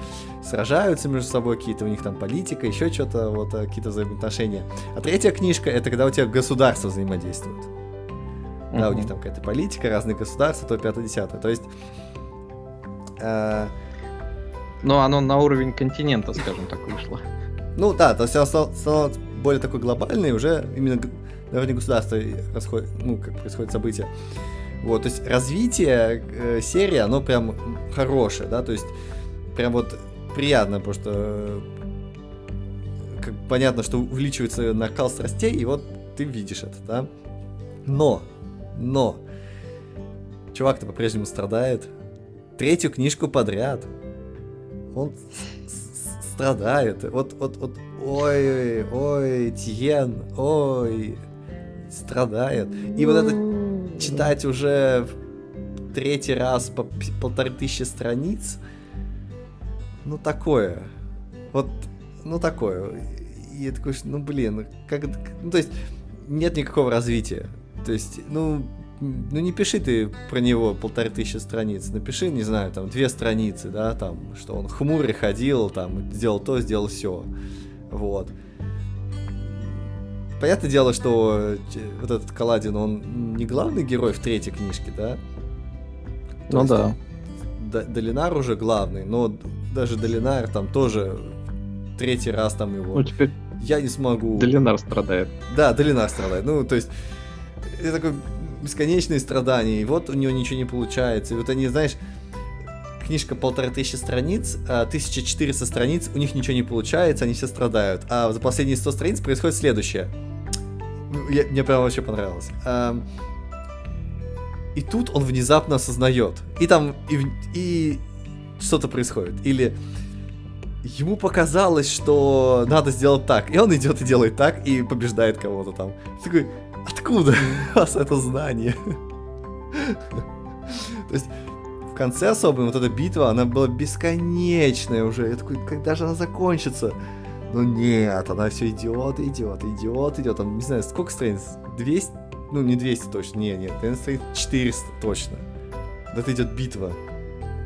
Speaker 1: сражаются между собой, какие-то у них там политика, еще что-то, вот э, какие-то взаимоотношения. А третья книжка, это когда у тебя государства взаимодействуют. Uh-huh. Да, у них там какая-то политика, разные государства, то 5-10. То есть...
Speaker 2: Э... Но оно на уровень континента, скажем так, вышло.
Speaker 1: Ну да, то есть оно стало более такой глобальный, уже именно на уровне государства расходит, ну, как происходит события. Вот, то есть развитие э, серии, оно прям хорошее, да, то есть прям вот приятно, потому что э, как понятно, что увеличивается накал страстей, и вот ты видишь это, да. Но, но, чувак-то по-прежнему страдает. Третью книжку подряд. Он страдает. Вот, вот, вот ой, ой, Тиен, ой, страдает. И вот это читать уже в третий раз по полторы тысячи страниц, ну такое. Вот, ну такое. И я такой, ну блин, как, ну то есть нет никакого развития. То есть, ну, ну не пиши ты про него полторы тысячи страниц, напиши, не знаю, там две страницы, да, там, что он хмурый ходил, там, сделал то, сделал все. Вот. Понятное дело, что э, вот этот Каладин, он не главный герой в третьей книжке, да?
Speaker 2: То ну да.
Speaker 1: Д- Долинар уже главный, но даже Долинар там тоже третий раз там его...
Speaker 2: Ну, теперь
Speaker 1: я не смогу...
Speaker 2: Долинар страдает.
Speaker 1: Да, Долинар страдает. Ну, то есть, это такое бесконечные страдания, и вот у него ничего не получается. И вот они, знаешь, книжка полторы тысячи страниц, 1400 а страниц, у них ничего не получается, они все страдают. А за последние 100 страниц происходит следующее. Ну, я, мне прям вообще понравилось. И тут он внезапно осознает. И там, и, и что-то происходит. Или ему показалось, что надо сделать так. И он идет и делает так, и побеждает кого-то там. Такой, откуда у вас это знание? То есть конце особенно, вот эта битва, она была бесконечная уже. Я такой, когда же она закончится? Ну нет, она все идет, идет, идет, идет. Там, не знаю, сколько страниц? 200? Ну, не 200 точно, не, нет, наверное, страниц 400 точно. Вот это идет битва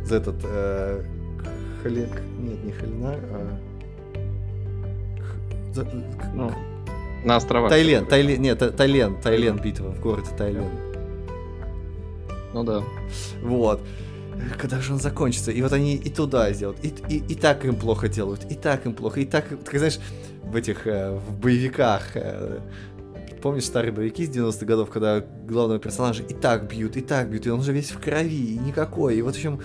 Speaker 1: за этот... Э, Хали... Нет, не Халинар, а...
Speaker 2: За... Ну, на островах.
Speaker 1: Тайлен, Тайлен, нет, Тайлен, Тайлен битва в городе Тайлен.
Speaker 2: Ну да.
Speaker 1: Вот когда же он закончится? И вот они и туда сделают, и, и, и так им плохо делают, и так им плохо, и так, ты знаешь, в этих, э, в боевиках, э, помнишь старые боевики с 90-х годов, когда главного персонажа и так бьют, и так бьют, и он же весь в крови, и никакой, и вот в общем,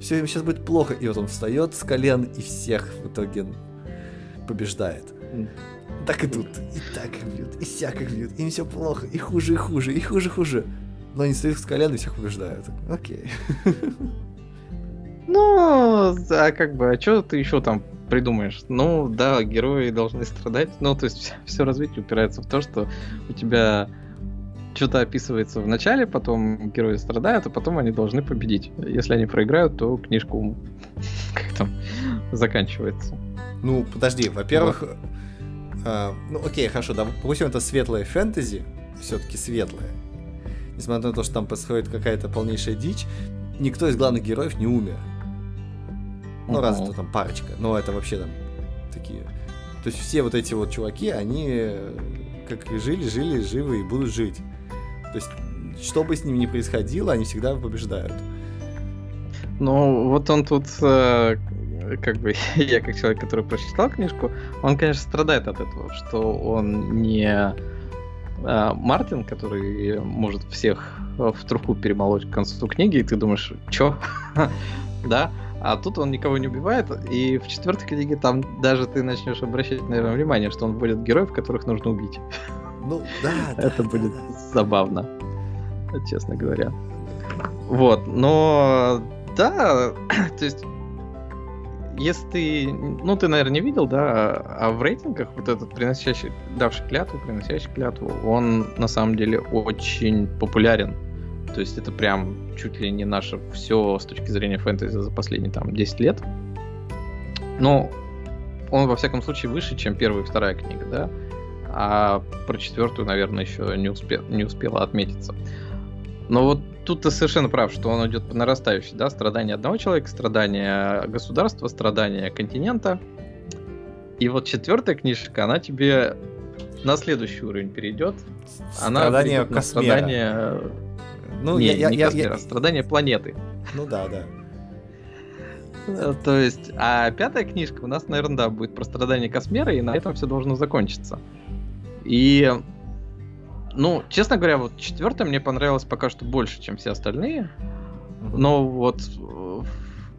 Speaker 1: все им сейчас будет плохо, и вот он встает с колен и всех в итоге побеждает. Так и тут, и так их бьют, и всяк их бьют, им все плохо, и хуже, и хуже, и хуже, хуже но они стоят с колен и всех побеждают. Окей.
Speaker 2: Ну, а как бы, а что ты еще там придумаешь? Ну, да, герои должны страдать. Ну, то есть все развитие упирается в то, что у тебя что-то описывается в начале, потом герои страдают, а потом они должны победить. Если они проиграют, то книжку как там заканчивается.
Speaker 1: Ну, подожди, во-первых, вот. Э, ну окей, хорошо, да, допустим, это светлое фэнтези, все-таки светлое несмотря на то, что там происходит какая-то полнейшая дичь, никто из главных героев не умер. Ну, uh-huh. разве там парочка. Но это вообще там такие... То есть все вот эти вот чуваки, они как и жили, жили, живы и будут жить. То есть, что бы с ними ни происходило, они всегда побеждают.
Speaker 2: Ну, вот он тут, э, как бы, я как человек, который прочитал книжку, он, конечно, страдает от этого, что он не а, Мартин, который может всех в труху перемолоть к концу книги, и ты думаешь, чё? да? А тут он никого не убивает, и в четвертой книге там даже ты начнешь обращать, наверное, внимание, что он будет героев, которых нужно убить.
Speaker 1: Ну, да,
Speaker 2: Это будет забавно, честно говоря. Вот, но да, то есть если ты, ну ты, наверное, не видел, да, а в рейтингах вот этот приносящий, давший клятву, приносящий клятву, он на самом деле очень популярен. То есть это прям чуть ли не наше все с точки зрения фэнтези за последние там 10 лет. Но он во всяком случае выше, чем первая и вторая книга, да. А про четвертую, наверное, еще не, успел, не успела отметиться. Но вот тут ты совершенно прав, что он идет по нарастающей, да, страдания одного человека, страдания государства, страдания континента. И вот четвертая книжка, она тебе на следующий уровень перейдет.
Speaker 1: Она страдание космера.
Speaker 2: Страдание... Ну, не, я, не я, космера, я... страдание планеты.
Speaker 1: Ну да, да.
Speaker 2: Э, то есть, а пятая книжка у нас, наверное, да, будет про страдания Космера, и на этом все должно закончиться. И ну, честно говоря, вот четвертая мне понравилась пока что больше, чем все остальные. Но вот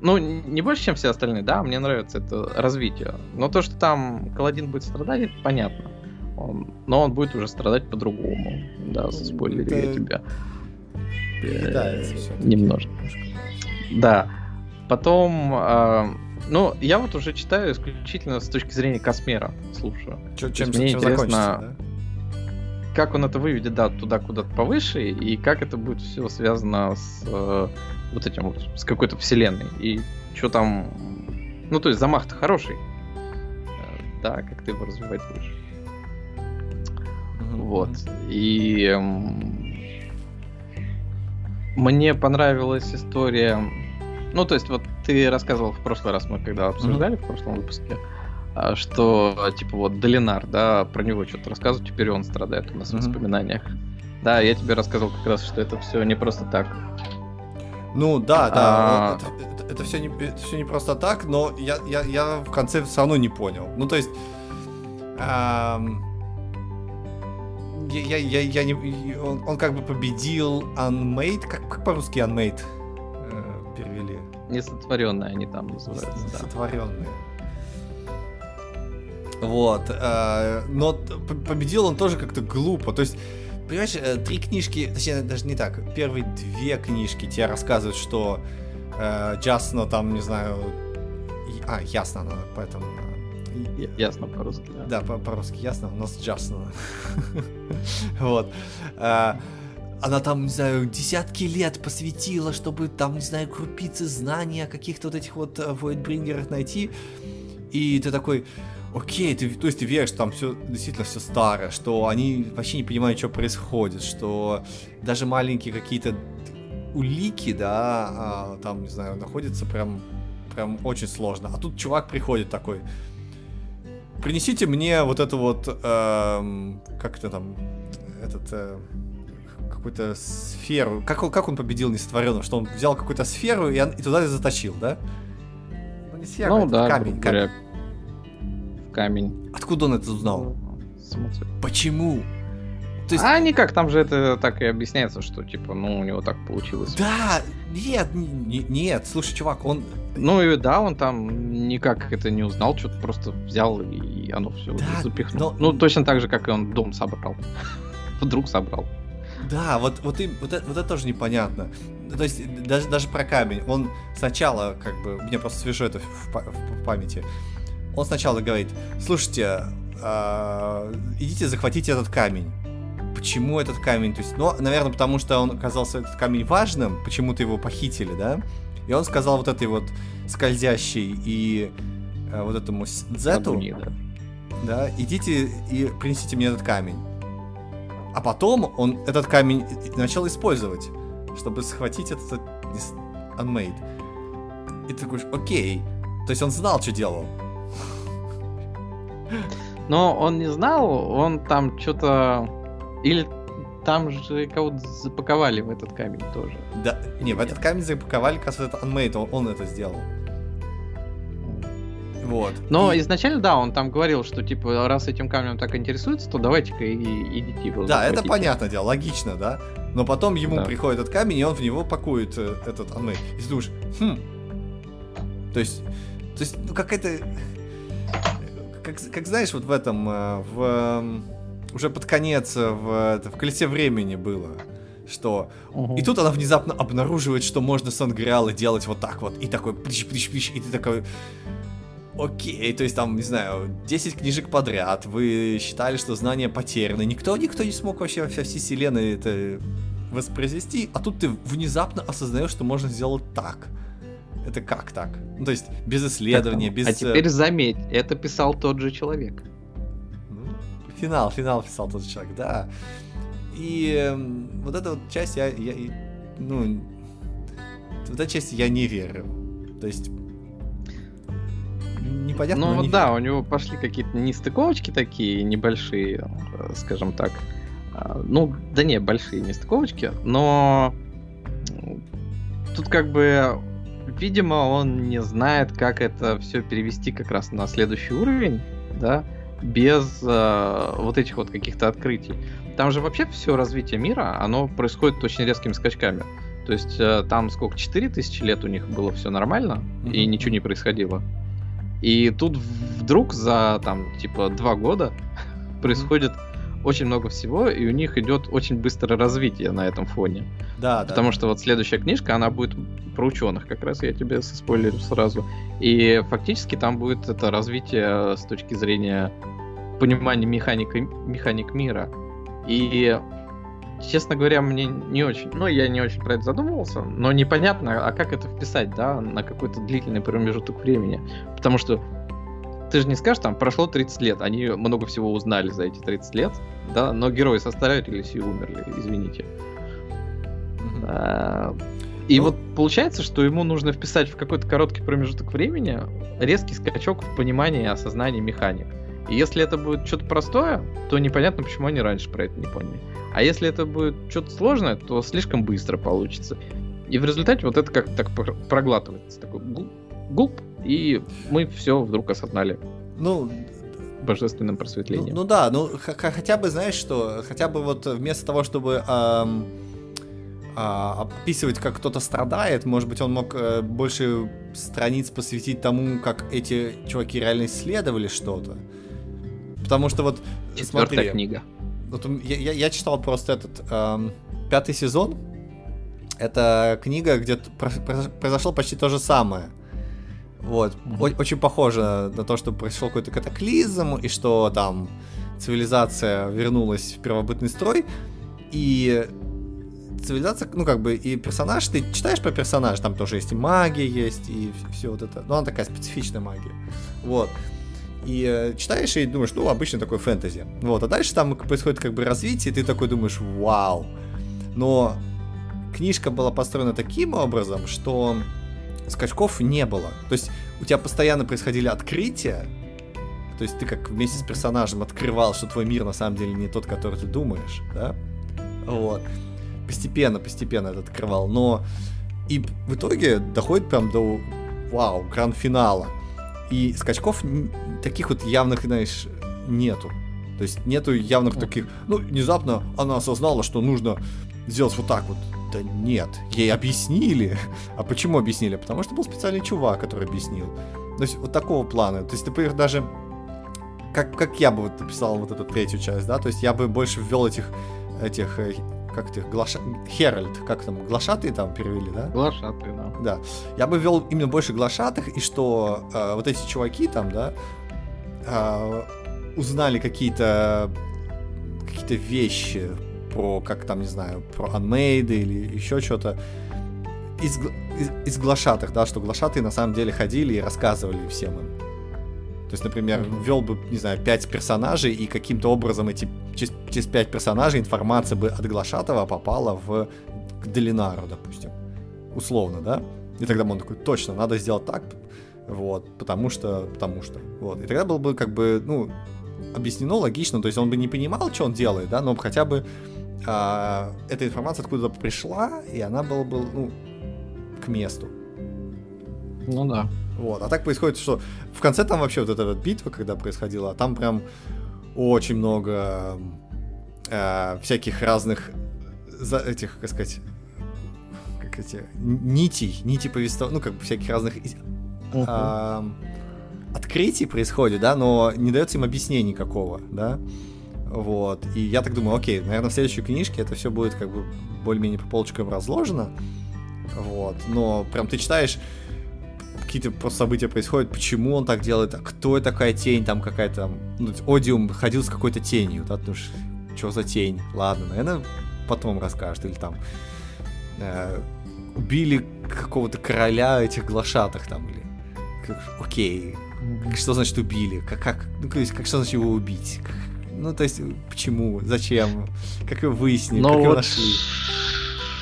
Speaker 2: ну, не больше, чем все остальные, да, мне нравится это развитие. Но то, что там Каладин будет страдать, это понятно. Он, но он будет уже страдать по-другому. Да, спойлерю это... я тебя. Передается все. Немножко. Да. Потом, э, ну, я вот уже читаю исключительно с точки зрения Космера, слушаю.
Speaker 1: Чем, мне чем интересно, да?
Speaker 2: Как он это выведет, да, туда куда-то повыше, и как это будет все связано с э, вот этим вот, с какой-то вселенной. И что там... Ну, то есть замах-то хороший. Э, да, как ты его развивать будешь. Вот. И э, мне понравилась история... Ну, то есть, вот ты рассказывал в прошлый раз, мы когда обсуждали mm-hmm. в прошлом выпуске, а, что, типа, вот Долинар, да, про него что-то рассказывают, теперь он страдает у нас mm-hmm. в воспоминаниях. Да, я тебе рассказывал как раз, что это все не просто так.
Speaker 1: Ну да, да, а... это, это, это, все не, это все не просто так, но я, я, я в конце все равно не понял. Ну то есть, эм, я, я, я, не, он, он как бы победил Unmade, как, как по-русски Unmade э, перевели?
Speaker 2: Несотворенные они там называются.
Speaker 1: Несотворенные. Да. Вот. Э, но победил он тоже как-то глупо. То есть, понимаешь, э, три книжки, точнее, даже не так. Первые две книжки тебе рассказывают, что э, там, не знаю... А, ясно, она, поэтому...
Speaker 2: Ясно по-русски, да.
Speaker 1: Да, по-русски ясно, у нас Джасно. Вот. Э, она там, не знаю, десятки лет посвятила, чтобы там, не знаю, крупицы знания каких-то вот этих вот Voidbringerах найти. И ты такой, окей, ты, то есть ты веришь, что там все действительно все старое, что они вообще не понимают, что происходит, что даже маленькие какие-то улики, да, а, там, не знаю, находятся прям, прям очень сложно. А тут чувак приходит такой, принесите мне вот эту вот, эм, как это там, этот, э, какую-то сферу. Как он, как он победил несотворенного? Что он взял какую-то сферу и, и туда затащил, да?
Speaker 2: Ну, не сфера, ну, да, камень. камень камень.
Speaker 1: Откуда он это узнал?
Speaker 2: Самоцвет.
Speaker 1: Почему?
Speaker 2: То есть... А никак, там же это так и объясняется, что типа, ну, у него так получилось.
Speaker 1: Да, нет, не, нет, слушай, чувак, он...
Speaker 2: Ну и да, он там никак это не узнал, что-то просто взял и оно все да, запихнул. Но... Ну, точно так же, как и он дом собрал. Вдруг собрал.
Speaker 1: Да, вот, вот, им, вот, это, вот это тоже непонятно. То есть даже, даже про камень. Он сначала, как бы, мне просто свежо это в, в, в памяти он сначала говорит, слушайте, э, идите захватите этот камень. Почему этот камень? То есть, ну, наверное, потому что он оказался этот камень важным, почему-то его похитили, да? И он сказал вот этой вот скользящей и э, вот этому Зету, да. да, идите и принесите мне этот камень. А потом он этот камень начал использовать, чтобы схватить этот Unmade. И ты такой, окей. То есть он знал, что делал.
Speaker 2: Но он не знал, он там что-то... Или там же кого-то запаковали в этот камень тоже.
Speaker 1: Да, не, в этот камень запаковали, как раз это Unmade, он, он это сделал. Вот.
Speaker 2: Но и... изначально, да, он там говорил, что типа, раз этим камнем так интересуется, то давайте-ка и идите его.
Speaker 1: Да, захватите. это понятное дело, логично, да. Но потом ему да. приходит этот камень, и он в него пакует э, этот Unmade. И ты думаешь, хм. То есть, то есть, ну какая-то как, как знаешь, вот в этом, э, в, уже под конец, э, в, в колесе времени было, что... Угу. И тут она внезапно обнаруживает, что можно сангриалы делать вот так вот, и такой плищ-плищ-плищ, и ты такой... Окей, то есть там, не знаю, 10 книжек подряд, вы считали, что знания потеряны, никто, никто не смог вообще во всей вселенной это воспроизвести, а тут ты внезапно осознаешь, что можно сделать так. Это как так? Ну, то есть, без исследования, без...
Speaker 2: А теперь э, заметь, это писал тот же человек.
Speaker 1: Ну, финал, финал писал тот же человек, да. И э, вот эта вот часть я, я ну, вот эта часть я не верю. То есть, непонятно.
Speaker 2: Ну вот да, у него пошли какие-то нестыковочки такие небольшие, э, скажем так. А, ну, да не, большие нестыковочки, но тут как бы, видимо, он не знает, как это все перевести как раз на следующий уровень, да, без э, вот этих вот каких-то открытий. Там же вообще все развитие мира, оно происходит очень резкими скачками. То есть э, там сколько, 4000 лет у них было все нормально, mm-hmm. и ничего не происходило. И тут вдруг за там типа два года происходит mm-hmm. Очень много всего, и у них идет очень быстрое развитие на этом фоне. Да, Потому да. что вот следующая книжка, она будет про ученых, как раз я тебе спойлерю сразу. И фактически там будет это развитие с точки зрения понимания механика, механик мира. И, честно говоря, мне не очень, ну, я не очень про это задумывался, но непонятно, а как это вписать, да, на какой-то длительный промежуток времени. Потому что ты же не скажешь, там, прошло 30 лет, они много всего узнали за эти 30 лет, да, но герои состарились и умерли, извините. Mm-hmm. И ну... вот получается, что ему нужно вписать в какой-то короткий промежуток времени резкий скачок в понимании и осознании механик. И если это будет что-то простое, то непонятно, почему они раньше про это не поняли. А если это будет что-то сложное, то слишком быстро получится. И в результате вот это как так проглатывается. Такой гулп, и мы все вдруг осознали.
Speaker 1: Ну,
Speaker 2: божественным просветлением.
Speaker 1: Ну, ну да, ну хотя бы, знаешь что, хотя бы вот вместо того, чтобы эм, а, описывать, как кто-то страдает, может быть, он мог э, больше страниц посвятить тому, как эти чуваки реально исследовали что-то. Потому что вот...
Speaker 2: Четвертая смотри, книга.
Speaker 1: Вот я, я, я читал просто этот эм, пятый сезон. Это книга, где произошло почти то же самое. Вот. Mm-hmm. Очень похоже на то, что произошел какой-то катаклизм, и что там цивилизация вернулась в первобытный строй. И цивилизация, ну, как бы, и персонаж, ты читаешь про персонажа, там тоже есть и магия есть, и все вот это. Ну, она такая специфичная магия. Вот. И э, читаешь и думаешь, ну, обычно такой фэнтези. Вот, а дальше там происходит как бы развитие, и ты такой думаешь, вау. Но книжка была построена таким образом, что скачков не было. То есть у тебя постоянно происходили открытия, то есть ты как вместе с персонажем открывал, что твой мир на самом деле не тот, который ты думаешь, да? Вот. Постепенно, постепенно это открывал. Но и в итоге доходит прям до вау, гранд-финала. И скачков таких вот явных, знаешь, нету. То есть нету явных таких... Ну, внезапно она осознала, что нужно сделать вот так вот. Да нет, ей объяснили. А почему объяснили? Потому что был специальный чувак, который объяснил. То есть вот такого плана. То есть, например, даже как, как я бы вот написал вот эту третью часть, да, то есть я бы больше ввел этих, этих э, как ты, глаша... Херальд, как там, глашатые там перевели, да?
Speaker 2: Глашатые, да.
Speaker 1: Да. Я бы ввел именно больше глашатых, и что э, вот эти чуваки там, да, э, узнали какие-то какие-то вещи про, как там, не знаю, про анмейды или еще что-то из, из, из глашатых, да, что глашатые на самом деле ходили и рассказывали всем им. То есть, например, ввел бы, не знаю, пять персонажей, и каким-то образом эти через, через пять персонажей информация бы от Глашатова попала в к Долинару, допустим. Условно, да? И тогда он такой, точно, надо сделать так, вот, потому что, потому что, вот. И тогда было бы как бы, ну, объяснено логично, то есть он бы не понимал, что он делает, да, но хотя бы а, эта информация откуда-то пришла, и она была бы, ну, к месту.
Speaker 2: Ну да.
Speaker 1: Вот. А так происходит, что в конце там вообще вот эта вот битва, когда происходила, там прям очень много э, всяких разных за этих, как сказать, как эти нитей, нити повествования, ну как бы всяких разных uh-huh. э, открытий происходит, да, но не дается им объяснений никакого, да. Вот. И я так думаю, окей, наверное, в следующей книжке это все будет как бы более-менее по полочкам разложено. Вот. Но прям ты читаешь, какие-то просто события происходят, почему он так делает, а кто такая тень, там какая-то, ну, Одиум ходил с какой-то тенью, да, ну, что за тень, ладно, наверное, потом расскажет, или там э, убили какого-то короля этих глашатых там, или, как, окей, что значит убили, как, как, ну, то есть, как, что значит его убить, как, ну, то есть, почему, зачем, как его выяснили, Но как вот его нашли.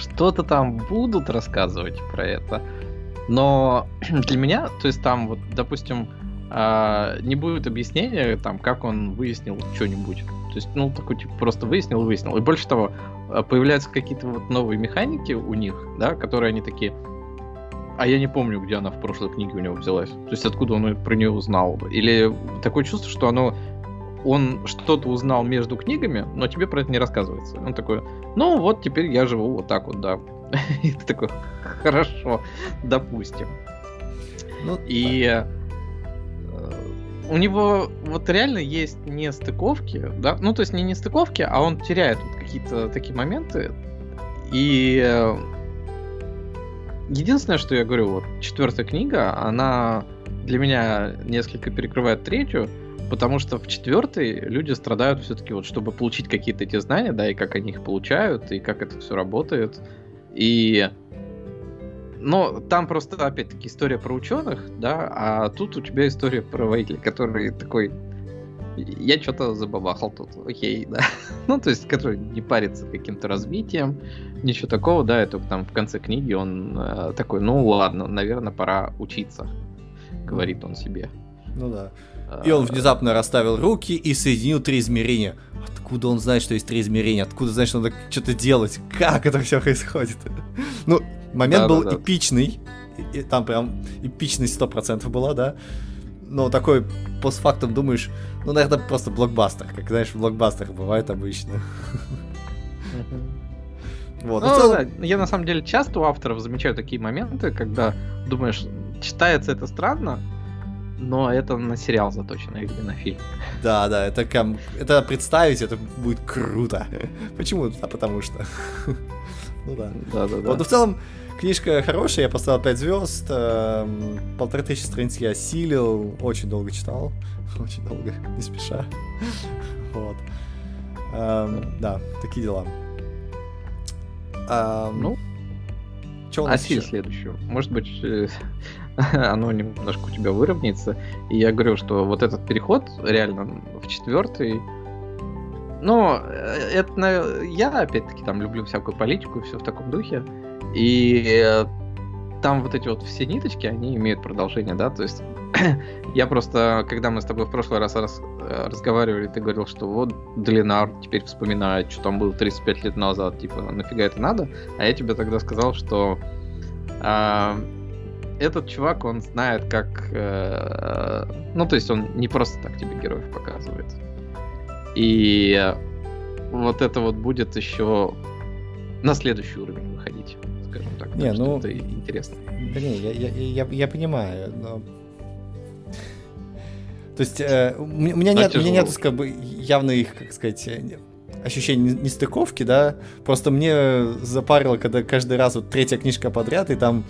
Speaker 2: Что-то там будут рассказывать про это. Но для меня, то есть там вот, допустим, а, не будет объяснения, там, как он выяснил что-нибудь. То есть, ну, такой, типа, просто выяснил, выяснил. И больше того, а, появляются какие-то вот новые механики у них, да, которые они такие, а я не помню, где она в прошлой книге у него взялась. То есть, откуда он про нее узнал. Или такое чувство, что оно он что-то узнал между книгами, но тебе про это не рассказывается. Он такой, ну вот теперь я живу вот так вот, да. И ты такой, хорошо, допустим. Ну, и э, у него вот реально есть нестыковки, да, ну то есть не нестыковки, а он теряет вот какие-то такие моменты. И э, единственное, что я говорю, вот четвертая книга, она для меня несколько перекрывает третью, Потому что в четвертой люди страдают все-таки вот, чтобы получить какие-то эти знания, да, и как они их получают, и как это все работает. И но там просто, опять-таки, история про ученых, да, а тут у тебя история про воителя, который такой, я что-то забабахал тут, окей, да. ну, то есть, который не парится каким-то развитием, ничего такого, да, это там в конце книги он э, такой, ну ладно, наверное, пора учиться, говорит он себе.
Speaker 1: Ну да. И он внезапно расставил руки и соединил три измерения. Откуда он знает, что есть три измерения? Откуда знает, что надо что-то делать? Как это все происходит? Ну, момент да, был да, да. эпичный. И, там прям эпичность 100% была, да? Но такой постфактум думаешь, ну, наверное, просто блокбастер. Как, знаешь, в блокбастерах бывает обычно.
Speaker 2: Вот. Ну, целом... да, я на самом деле часто у авторов замечаю такие моменты, когда думаешь, читается это странно, но это на сериал заточено или на фильм.
Speaker 1: Да, да, это ком... это представить, это будет круто. Почему? А потому что. ну да. Да, да, да. Вот, но в целом, книжка хорошая, я поставил 5 звезд, эм, полторы тысячи страниц я осилил, очень долго читал, очень долго, не спеша. вот. Эм, да, такие дела.
Speaker 2: Эм, ну, нас Осиль следующую. Может быть, э, оно немножко у тебя выровняется. И я говорю, что вот этот переход реально в четвертый. Но э, это я опять-таки там люблю всякую политику и все в таком духе. И там вот эти вот все ниточки, они имеют продолжение, да, то есть я просто, когда мы с тобой в прошлый раз, раз э, разговаривали, ты говорил, что вот Длинар теперь вспоминает, что там было 35 лет назад, типа, нафига это надо, а я тебе тогда сказал, что э, этот чувак, он знает, как... Э, ну, то есть он не просто так тебе героев показывает. И вот это вот будет еще на следующий уровень выходить, скажем так.
Speaker 1: Не, ну...
Speaker 2: Это интересно.
Speaker 1: Блин, я, я, я, я понимаю, но... То есть э, у меня нет, у меня нет как бы явных, как сказать, э, ощущений нестыковки, да. Просто мне запарило, когда каждый раз вот третья книжка подряд, и там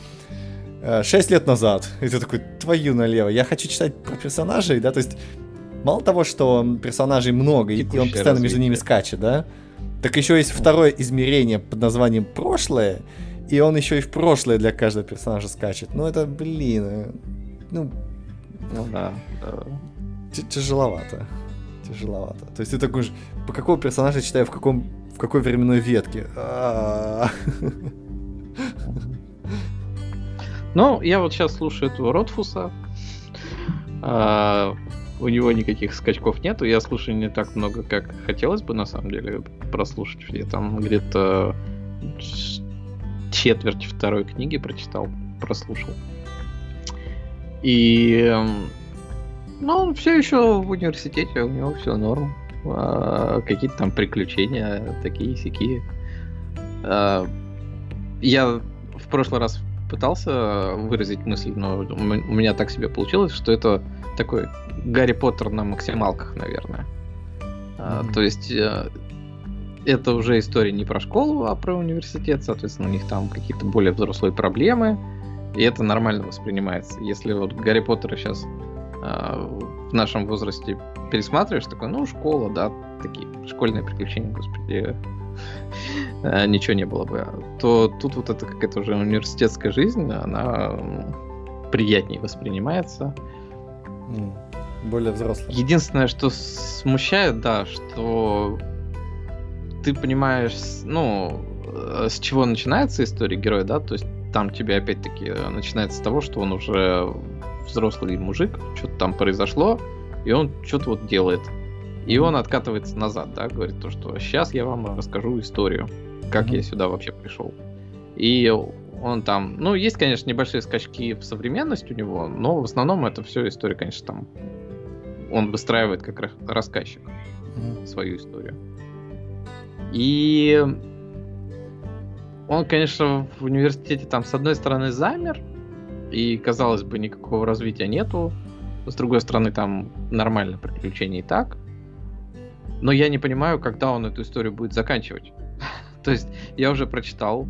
Speaker 1: 6 лет назад. И ты такой, твою налево. Я хочу читать про персонажей, да, то есть мало того, что персонажей много, и, и он постоянно развитие. между ними скачет, да, так еще есть второе измерение под названием прошлое, и он еще и в прошлое для каждого персонажа скачет. Ну это, блин, э, ну...
Speaker 2: Ну да.
Speaker 1: Тяжеловато. Тяжеловато. То есть ты такой же, по какому персонажа читаю, в каком в какой временной ветке.
Speaker 2: Ну, я вот сейчас слушаю этого Ротфуса. А, у него никаких скачков нету. Я слушаю не так много, как хотелось бы, на самом деле, прослушать. Я там где-то четверть второй книги прочитал, прослушал. И ну, он все еще в университете, у него все норм. А, какие-то там приключения, такие сякие. А, я в прошлый раз пытался выразить мысль, но у меня так себе получилось, что это такой Гарри Поттер на максималках, наверное. Mm-hmm. То есть э, это уже история не про школу, а про университет, соответственно, у них там какие-то более взрослые проблемы, и это нормально воспринимается. Если вот Гарри Поттера сейчас э, в нашем возрасте пересматриваешь, такой, ну, школа, да, такие школьные приключения, господи, ничего не было бы. То тут вот это какая-то уже университетская жизнь, она приятнее воспринимается.
Speaker 1: Более взрослая.
Speaker 2: Единственное, что смущает, да, что ты понимаешь, ну, э, с чего начинается история героя, да, то есть там тебе опять-таки начинается с того, что он уже взрослый мужик, что-то там произошло, и он что-то вот делает. И он откатывается назад, да, говорит то, что сейчас я вам расскажу историю, как mm-hmm. я сюда вообще пришел. И он там, ну, есть, конечно, небольшие скачки в современность у него, но в основном это все история, конечно, там он выстраивает как рассказчик mm-hmm. свою историю. И он, конечно, в университете там с одной стороны замер, и, казалось бы, никакого развития нету. С другой стороны, там нормальное приключение и так. Но я не понимаю, когда он эту историю будет заканчивать. То есть я уже прочитал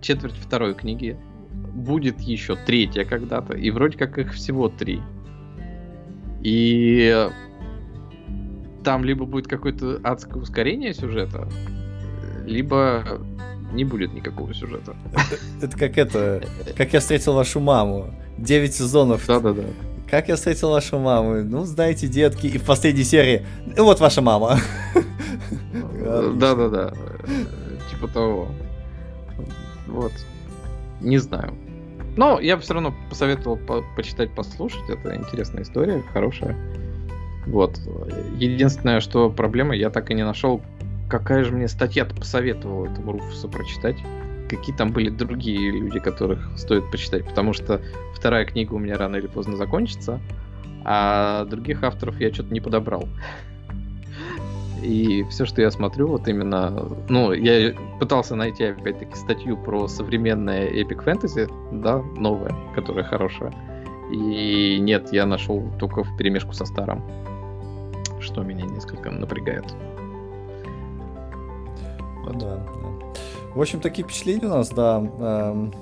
Speaker 2: четверть второй книги, будет еще третья когда-то, и вроде как их всего три. И там либо будет какое-то адское ускорение сюжета, либо не будет никакого сюжета.
Speaker 1: Это, как это, как я встретил вашу маму. Девять сезонов.
Speaker 2: Да-да-да.
Speaker 1: Как я встретил вашу маму? Ну, знаете, детки, и в последней серии, вот ваша мама.
Speaker 2: Да-да-да. Типа того. Вот. Не знаю. Но я бы все равно посоветовал по почитать, послушать. Это интересная история, хорошая. Вот. Единственное, что проблема, я так и не нашел какая же мне статья-то посоветовала этому Руфусу прочитать? Какие там были другие люди, которых стоит почитать? Потому что вторая книга у меня рано или поздно закончится, а других авторов я что-то не подобрал. И все, что я смотрю, вот именно... Ну, я пытался найти, опять-таки, статью про современное эпик фэнтези, да, новое, которое хорошее. И нет, я нашел только в перемешку со старым, что меня несколько напрягает.
Speaker 1: Вот. Да. В общем, такие впечатления у нас, да. Эм,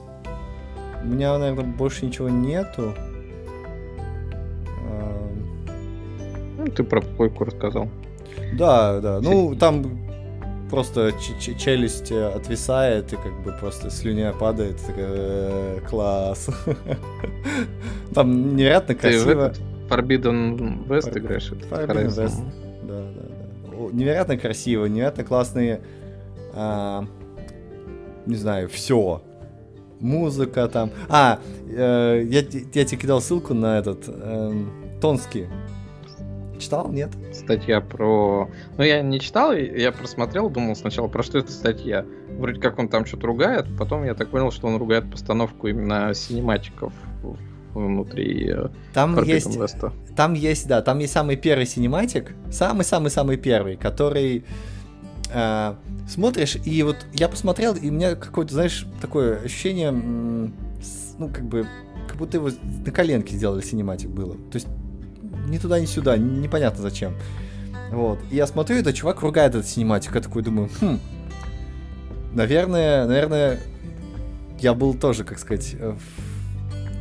Speaker 1: у меня, наверное, больше ничего нету.
Speaker 2: Эм... Ну, ты про койку рассказал.
Speaker 1: Да, да. Ну, там просто челюсть э, отвисает и как бы просто слюня падает. Такая, класс. Там невероятно красиво.
Speaker 2: Forbidden West играешь? Forbidden West.
Speaker 1: Да, да, да. Невероятно красиво, невероятно классные а, не знаю, все. Музыка там. А, э, я, я тебе кидал ссылку на этот э, Тонский. Читал, нет?
Speaker 2: Статья про... Ну, я не читал, я просмотрел, думал сначала, про что эта статья. Вроде как он там что-то ругает, потом я так понял, что он ругает постановку именно cinematic ов внутри
Speaker 1: э, там есть, Веста. Там есть, да, там есть самый первый cinematic, самый-самый-самый первый, который э, смотришь, и вот я посмотрел, и у меня какое-то, знаешь, такое ощущение, ну, как бы, как будто его на коленке сделали cinematic было. То есть ни туда, ни сюда, непонятно зачем. Вот. И я смотрю, этот чувак ругает этот cinematic, я такой думаю, хм, наверное, наверное, я был тоже, как сказать,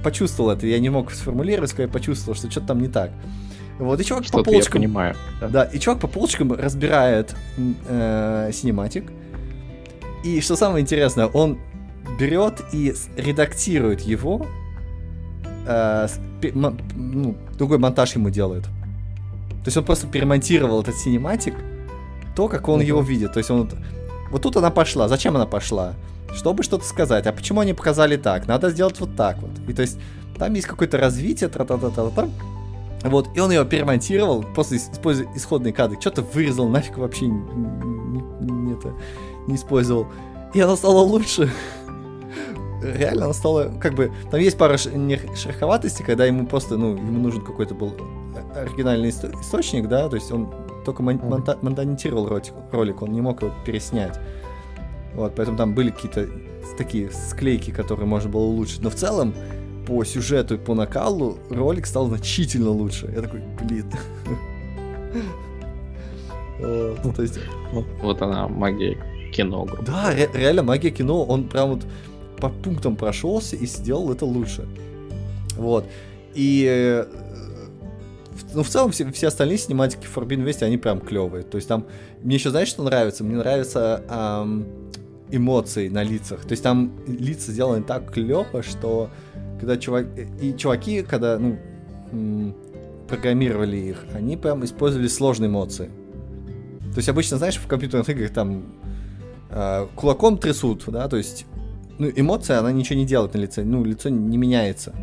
Speaker 1: почувствовал это, я не мог сформулировать, я почувствовал, что что-то там не так. Вот, и чувак по полочкам...
Speaker 2: Я понимаю.
Speaker 1: Да. да, и чувак по полочкам разбирает э, cinematic. И что самое интересное, он берет и редактирует его, э, ну, другой монтаж ему делает. То есть он просто перемонтировал этот cinematic, то, как он uh-huh. его видит. То есть он... Вот тут она пошла. Зачем она пошла? Чтобы что-то сказать. А почему они показали так? Надо сделать вот так вот. И то есть там есть какое-то развитие, тра-та-та-та-та. Вот, и он ее перемонтировал, просто используя исходные кадры, что-то вырезал, нафиг вообще не, не, не, это, не использовал. И она стала лучше. Реально она стала, как бы, там есть пара шероховатостей, когда ему просто, ну, ему нужен какой-то был оригинальный источник, да, то есть он только монта монтировал ролик, ролик, он не мог его переснять. Вот, поэтому там были какие-то такие склейки, которые можно было улучшить. Но в целом, по сюжету и по накалу ролик стал значительно лучше. Я такой, блин.
Speaker 2: Вот, то есть... вот она, магия кино.
Speaker 1: Да, ре- реально магия кино, он прям вот по пунктам прошелся и сделал это лучше. Вот. И э, ну, в целом, все, все остальные синематики Forbidden West, они прям клевые. То есть там, мне еще, знаешь, что нравится? Мне нравятся эм, эмоции на лицах. То есть там лица сделаны так клево, что когда чувак... И чуваки, когда, ну, программировали их, они прям использовали сложные эмоции. То есть обычно, знаешь, в компьютерных играх там э, кулаком трясут, да, то есть ну, эмоция, она ничего не делает на лице, ну, лицо не меняется.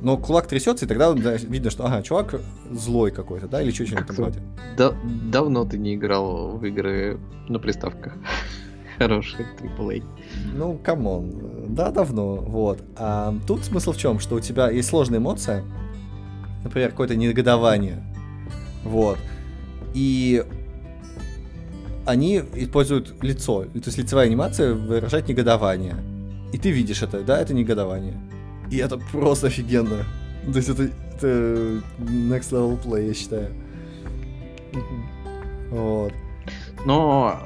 Speaker 1: Но кулак трясется, и тогда да, видно, что, ага, чувак злой какой-то, да, или что-нибудь там вроде.
Speaker 2: Да, давно ты не играл в игры на приставках. Хороший AAA.
Speaker 1: Ну, come on. Да, давно, вот. А тут смысл в чем? Что у тебя есть сложная эмоция, например, какое-то негодование, вот, и они используют лицо, то есть лицевая анимация выражает негодование. И ты видишь это, да, это негодование. И это просто офигенно. То есть это, это next level play, я считаю.
Speaker 2: Вот. Но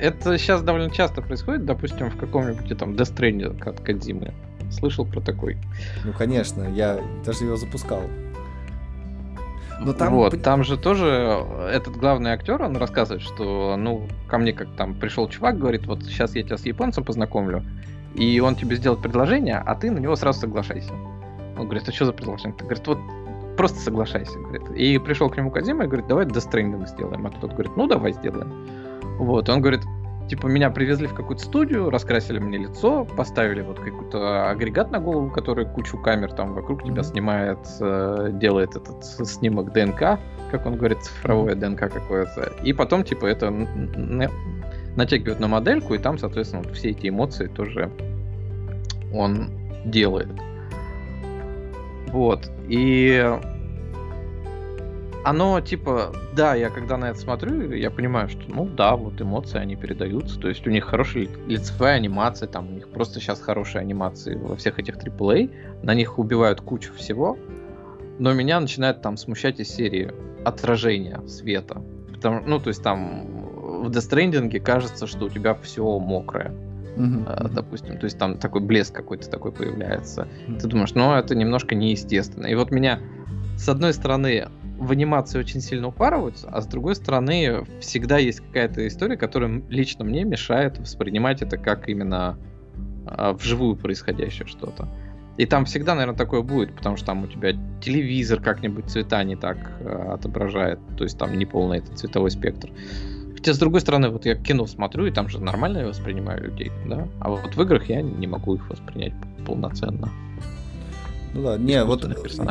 Speaker 2: это сейчас довольно часто происходит, допустим, в каком-нибудь там Death Stranding от Кадзимы. Слышал про такой?
Speaker 1: Ну, конечно, я даже его запускал.
Speaker 2: Но там... Вот, там же тоже этот главный актер, он рассказывает, что, ну, ко мне как там пришел чувак, говорит, вот сейчас я тебя с японцем познакомлю, и он тебе сделает предложение, а ты на него сразу соглашайся. Он говорит, а что за предложение? Ты говорит, вот просто соглашайся, говорит. И пришел к нему Кадима и говорит, давай Death Stranding сделаем. А тот говорит, ну давай сделаем. Вот, он говорит, типа, меня привезли в какую-то студию, раскрасили мне лицо, поставили вот какой-то агрегат на голову, который кучу камер там вокруг тебя снимает, э, делает этот снимок ДНК, как он говорит, цифровое ДНК какое-то. И потом, типа, это натягивают на модельку, и там, соответственно, вот все эти эмоции тоже он делает. Вот. И оно типа, да, я когда на это смотрю, я понимаю, что, ну да, вот эмоции, они передаются, то есть у них хорошая лицевая анимация, там у них просто сейчас хорошие анимации во всех этих AAA, на них убивают кучу всего, но меня начинает там смущать из серии отражения света. Потому, ну, то есть там в Death Stranding кажется, что у тебя все мокрое. Uh-huh. допустим, то есть там такой блеск какой-то такой появляется. Uh-huh. Ты думаешь, ну это немножко неестественно. И вот меня, с одной стороны, в анимации очень сильно упарываются, а с другой стороны, всегда есть какая-то история, которая лично мне мешает воспринимать это как именно а, вживую происходящее что-то. И там всегда, наверное, такое будет, потому что там у тебя телевизор как-нибудь цвета не так а, отображает, то есть там не полный этот цветовой спектр. Хотя, с другой стороны, вот я кино смотрю, и там же нормально я воспринимаю людей, да? А вот в играх я не могу их воспринять полноценно.
Speaker 1: Ну да, не, вот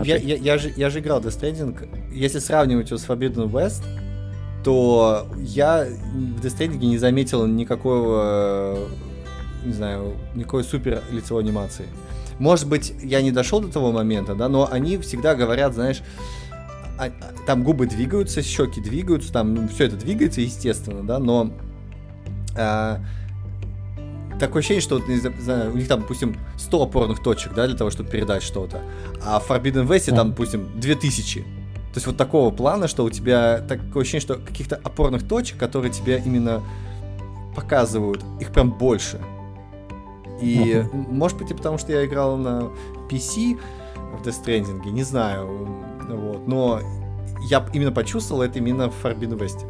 Speaker 1: я, я, я, же, я же играл Death Stranding. Если сравнивать его с Forbidden West, то я в Death Stranding не заметил никакого, не знаю, никакой супер лицевой анимации. Может быть, я не дошел до того момента, да, но они всегда говорят, знаешь, а, а, там губы двигаются, щеки двигаются, там ну, все это двигается, естественно, да, но а, такое ощущение, что не знаю, у них там, допустим, 100 опорных точек, да, для того, чтобы передать что-то, а в Forbidden West там, допустим, 2000. То есть вот такого плана, что у тебя такое ощущение, что каких-то опорных точек, которые тебя именно показывают, их прям больше. И, может быть, и потому что я играл на PC в Death Stranding, не знаю, вот. Но я именно почувствовал это именно в Forbidden West.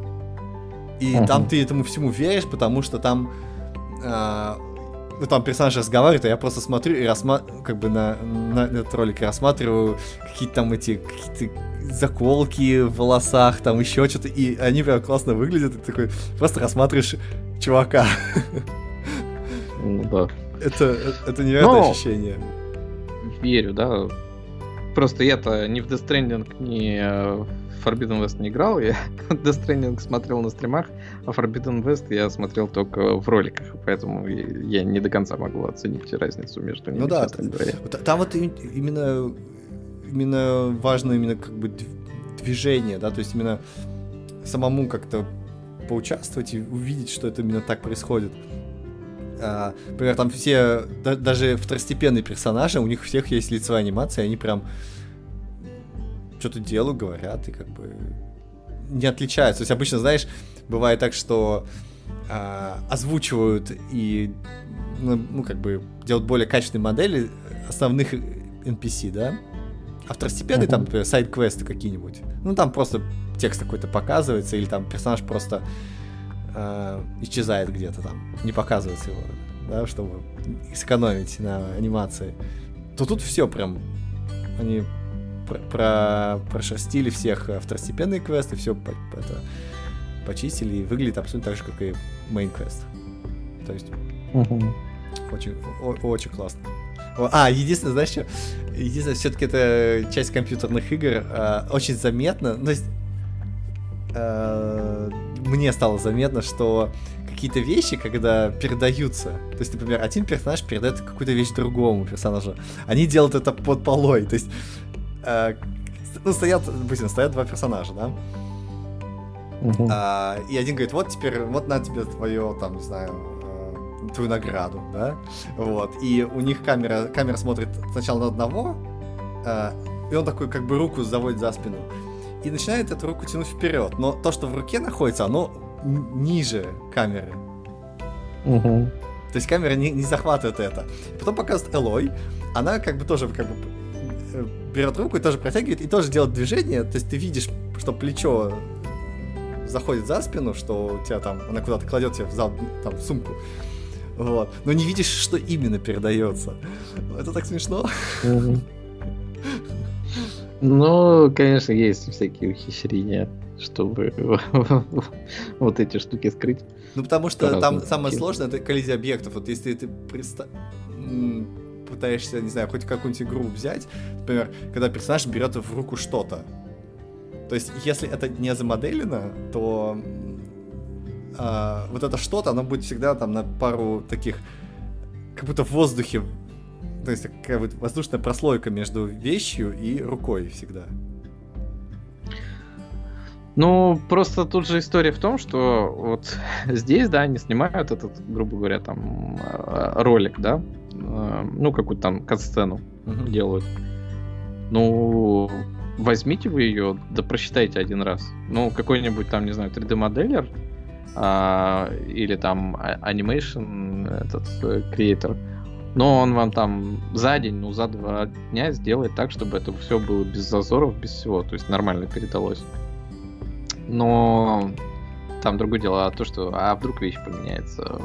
Speaker 1: И uh-huh. там ты этому всему веришь, потому что там э, ну, там персонаж разговаривает, а я просто смотрю и рассматриваю, как бы на, на этот ролик рассматриваю какие-то там эти какие-то заколки в волосах, там еще что-то, и они прям классно выглядят, и ты такой просто рассматриваешь чувака.
Speaker 2: Ну да.
Speaker 1: Это, это невероятное Но... ощущение.
Speaker 2: Верю, да, Просто я-то ни в Death Stranding, ни в Forbidden West не играл. Я Death Stranding смотрел на стримах, а Forbidden West я смотрел только в роликах. Поэтому я не до конца могу оценить разницу между ними.
Speaker 1: Ну да, там вот именно, именно важно именно как бы движение, да, то есть именно самому как-то поучаствовать и увидеть, что это именно так происходит. А, например, там все, да, даже второстепенные персонажи, у них всех есть лицевая анимация, и они прям что-то делают, говорят, и как бы не отличаются. То есть обычно, знаешь, бывает так, что э, озвучивают и ну, ну, как бы делают более качественные модели основных NPC, да? А второстепенные, uh-huh. там, например, сайд-квесты какие-нибудь. Ну, там просто текст какой-то показывается, или там персонаж просто э, исчезает где-то там, не показывается его, да, чтобы сэкономить на анимации. То тут все прям, они про, про прошерстили всех второстепенные квесты, все по, это, почистили, и выглядит абсолютно так же, как и main квест. То есть, uh-huh. очень, о, очень классно. А, единственное, знаешь что? Единственное, все-таки это часть компьютерных игр. Э, очень заметно. Ну, то есть, э, мне стало заметно, что какие-то вещи, когда передаются, то есть, например, один персонаж передает какую-то вещь другому персонажу, они делают это под полой, то есть, э, ну, стоят, допустим, стоят два персонажа, да, uh-huh. а, и один говорит, вот теперь, вот на тебе твое, там, не знаю, твою награду, да, вот, и у них камера, камера смотрит сначала на одного, э, и он такой как бы руку заводит за спину, и начинает эту руку тянуть вперед, но то, что в руке находится, оно ниже камеры. Угу. То есть камера не, не захватывает это. Потом показывает Элой, она как бы тоже как бы э, берет руку и тоже протягивает, и тоже делает движение, то есть ты видишь, что плечо заходит за спину, что у тебя там, она куда-то кладет тебе в, зал, там, в сумку, вот. Но не видишь, что именно передается. Это так смешно.
Speaker 2: Ну, конечно, есть всякие ухищрения, чтобы вот эти штуки скрыть.
Speaker 1: Ну, потому что там самое сложное это коллизия объектов. Вот если ты пытаешься, не знаю, хоть какую-нибудь игру взять, например, когда персонаж берет в руку что-то. То есть, если это не замоделено, то а, вот это что-то, оно будет всегда там на пару таких, как будто в воздухе, то есть такая вот воздушная прослойка между вещью и рукой всегда.
Speaker 2: Ну, просто тут же история в том, что вот здесь, да, они снимают этот, грубо говоря, там э, ролик, да, э, ну, какую-то там кат-сцену uh-huh. делают. Ну, возьмите вы ее, да просчитайте один раз. Ну, какой-нибудь там, не знаю, 3D-моделер, а, или там animation этот креатор, но он вам там за день, ну за два дня сделает так, чтобы это все было без зазоров, без всего, то есть нормально передалось. Но там другое дело, а то, что а вдруг вещь поменяется,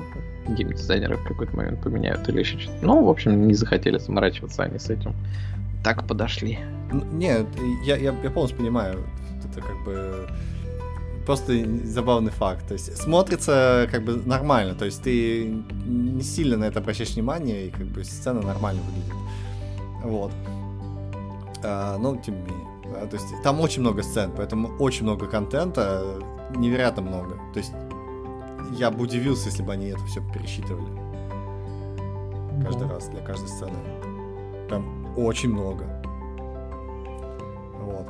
Speaker 2: геймдизайнеры в какой-то момент поменяют или еще что-то. Ну, в общем, не захотели заморачиваться они с этим. Так подошли.
Speaker 1: Нет, я, я, я полностью понимаю. Это как бы просто забавный факт. То есть смотрится как бы нормально, то есть ты не сильно на это обращаешь внимание, и как бы сцена нормально выглядит. Вот. А, но тем не менее. Да, то есть там очень много сцен, поэтому очень много контента, невероятно много. То есть я бы удивился, если бы они это все пересчитывали. Каждый раз для каждой сцены. Прям очень много. Вот.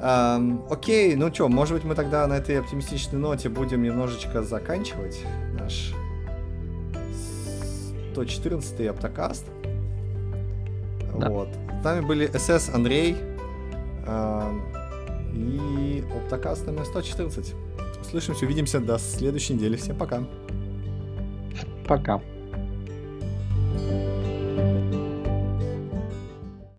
Speaker 1: Эм, окей, ну что, может быть мы тогда на этой оптимистичной ноте будем немножечко заканчивать наш 114-й оптокаст. Да. Вот. С нами были СС Андрей эм, и оптокаст номер 114. Слышимся, увидимся до следующей недели. Всем пока.
Speaker 2: Пока. thank you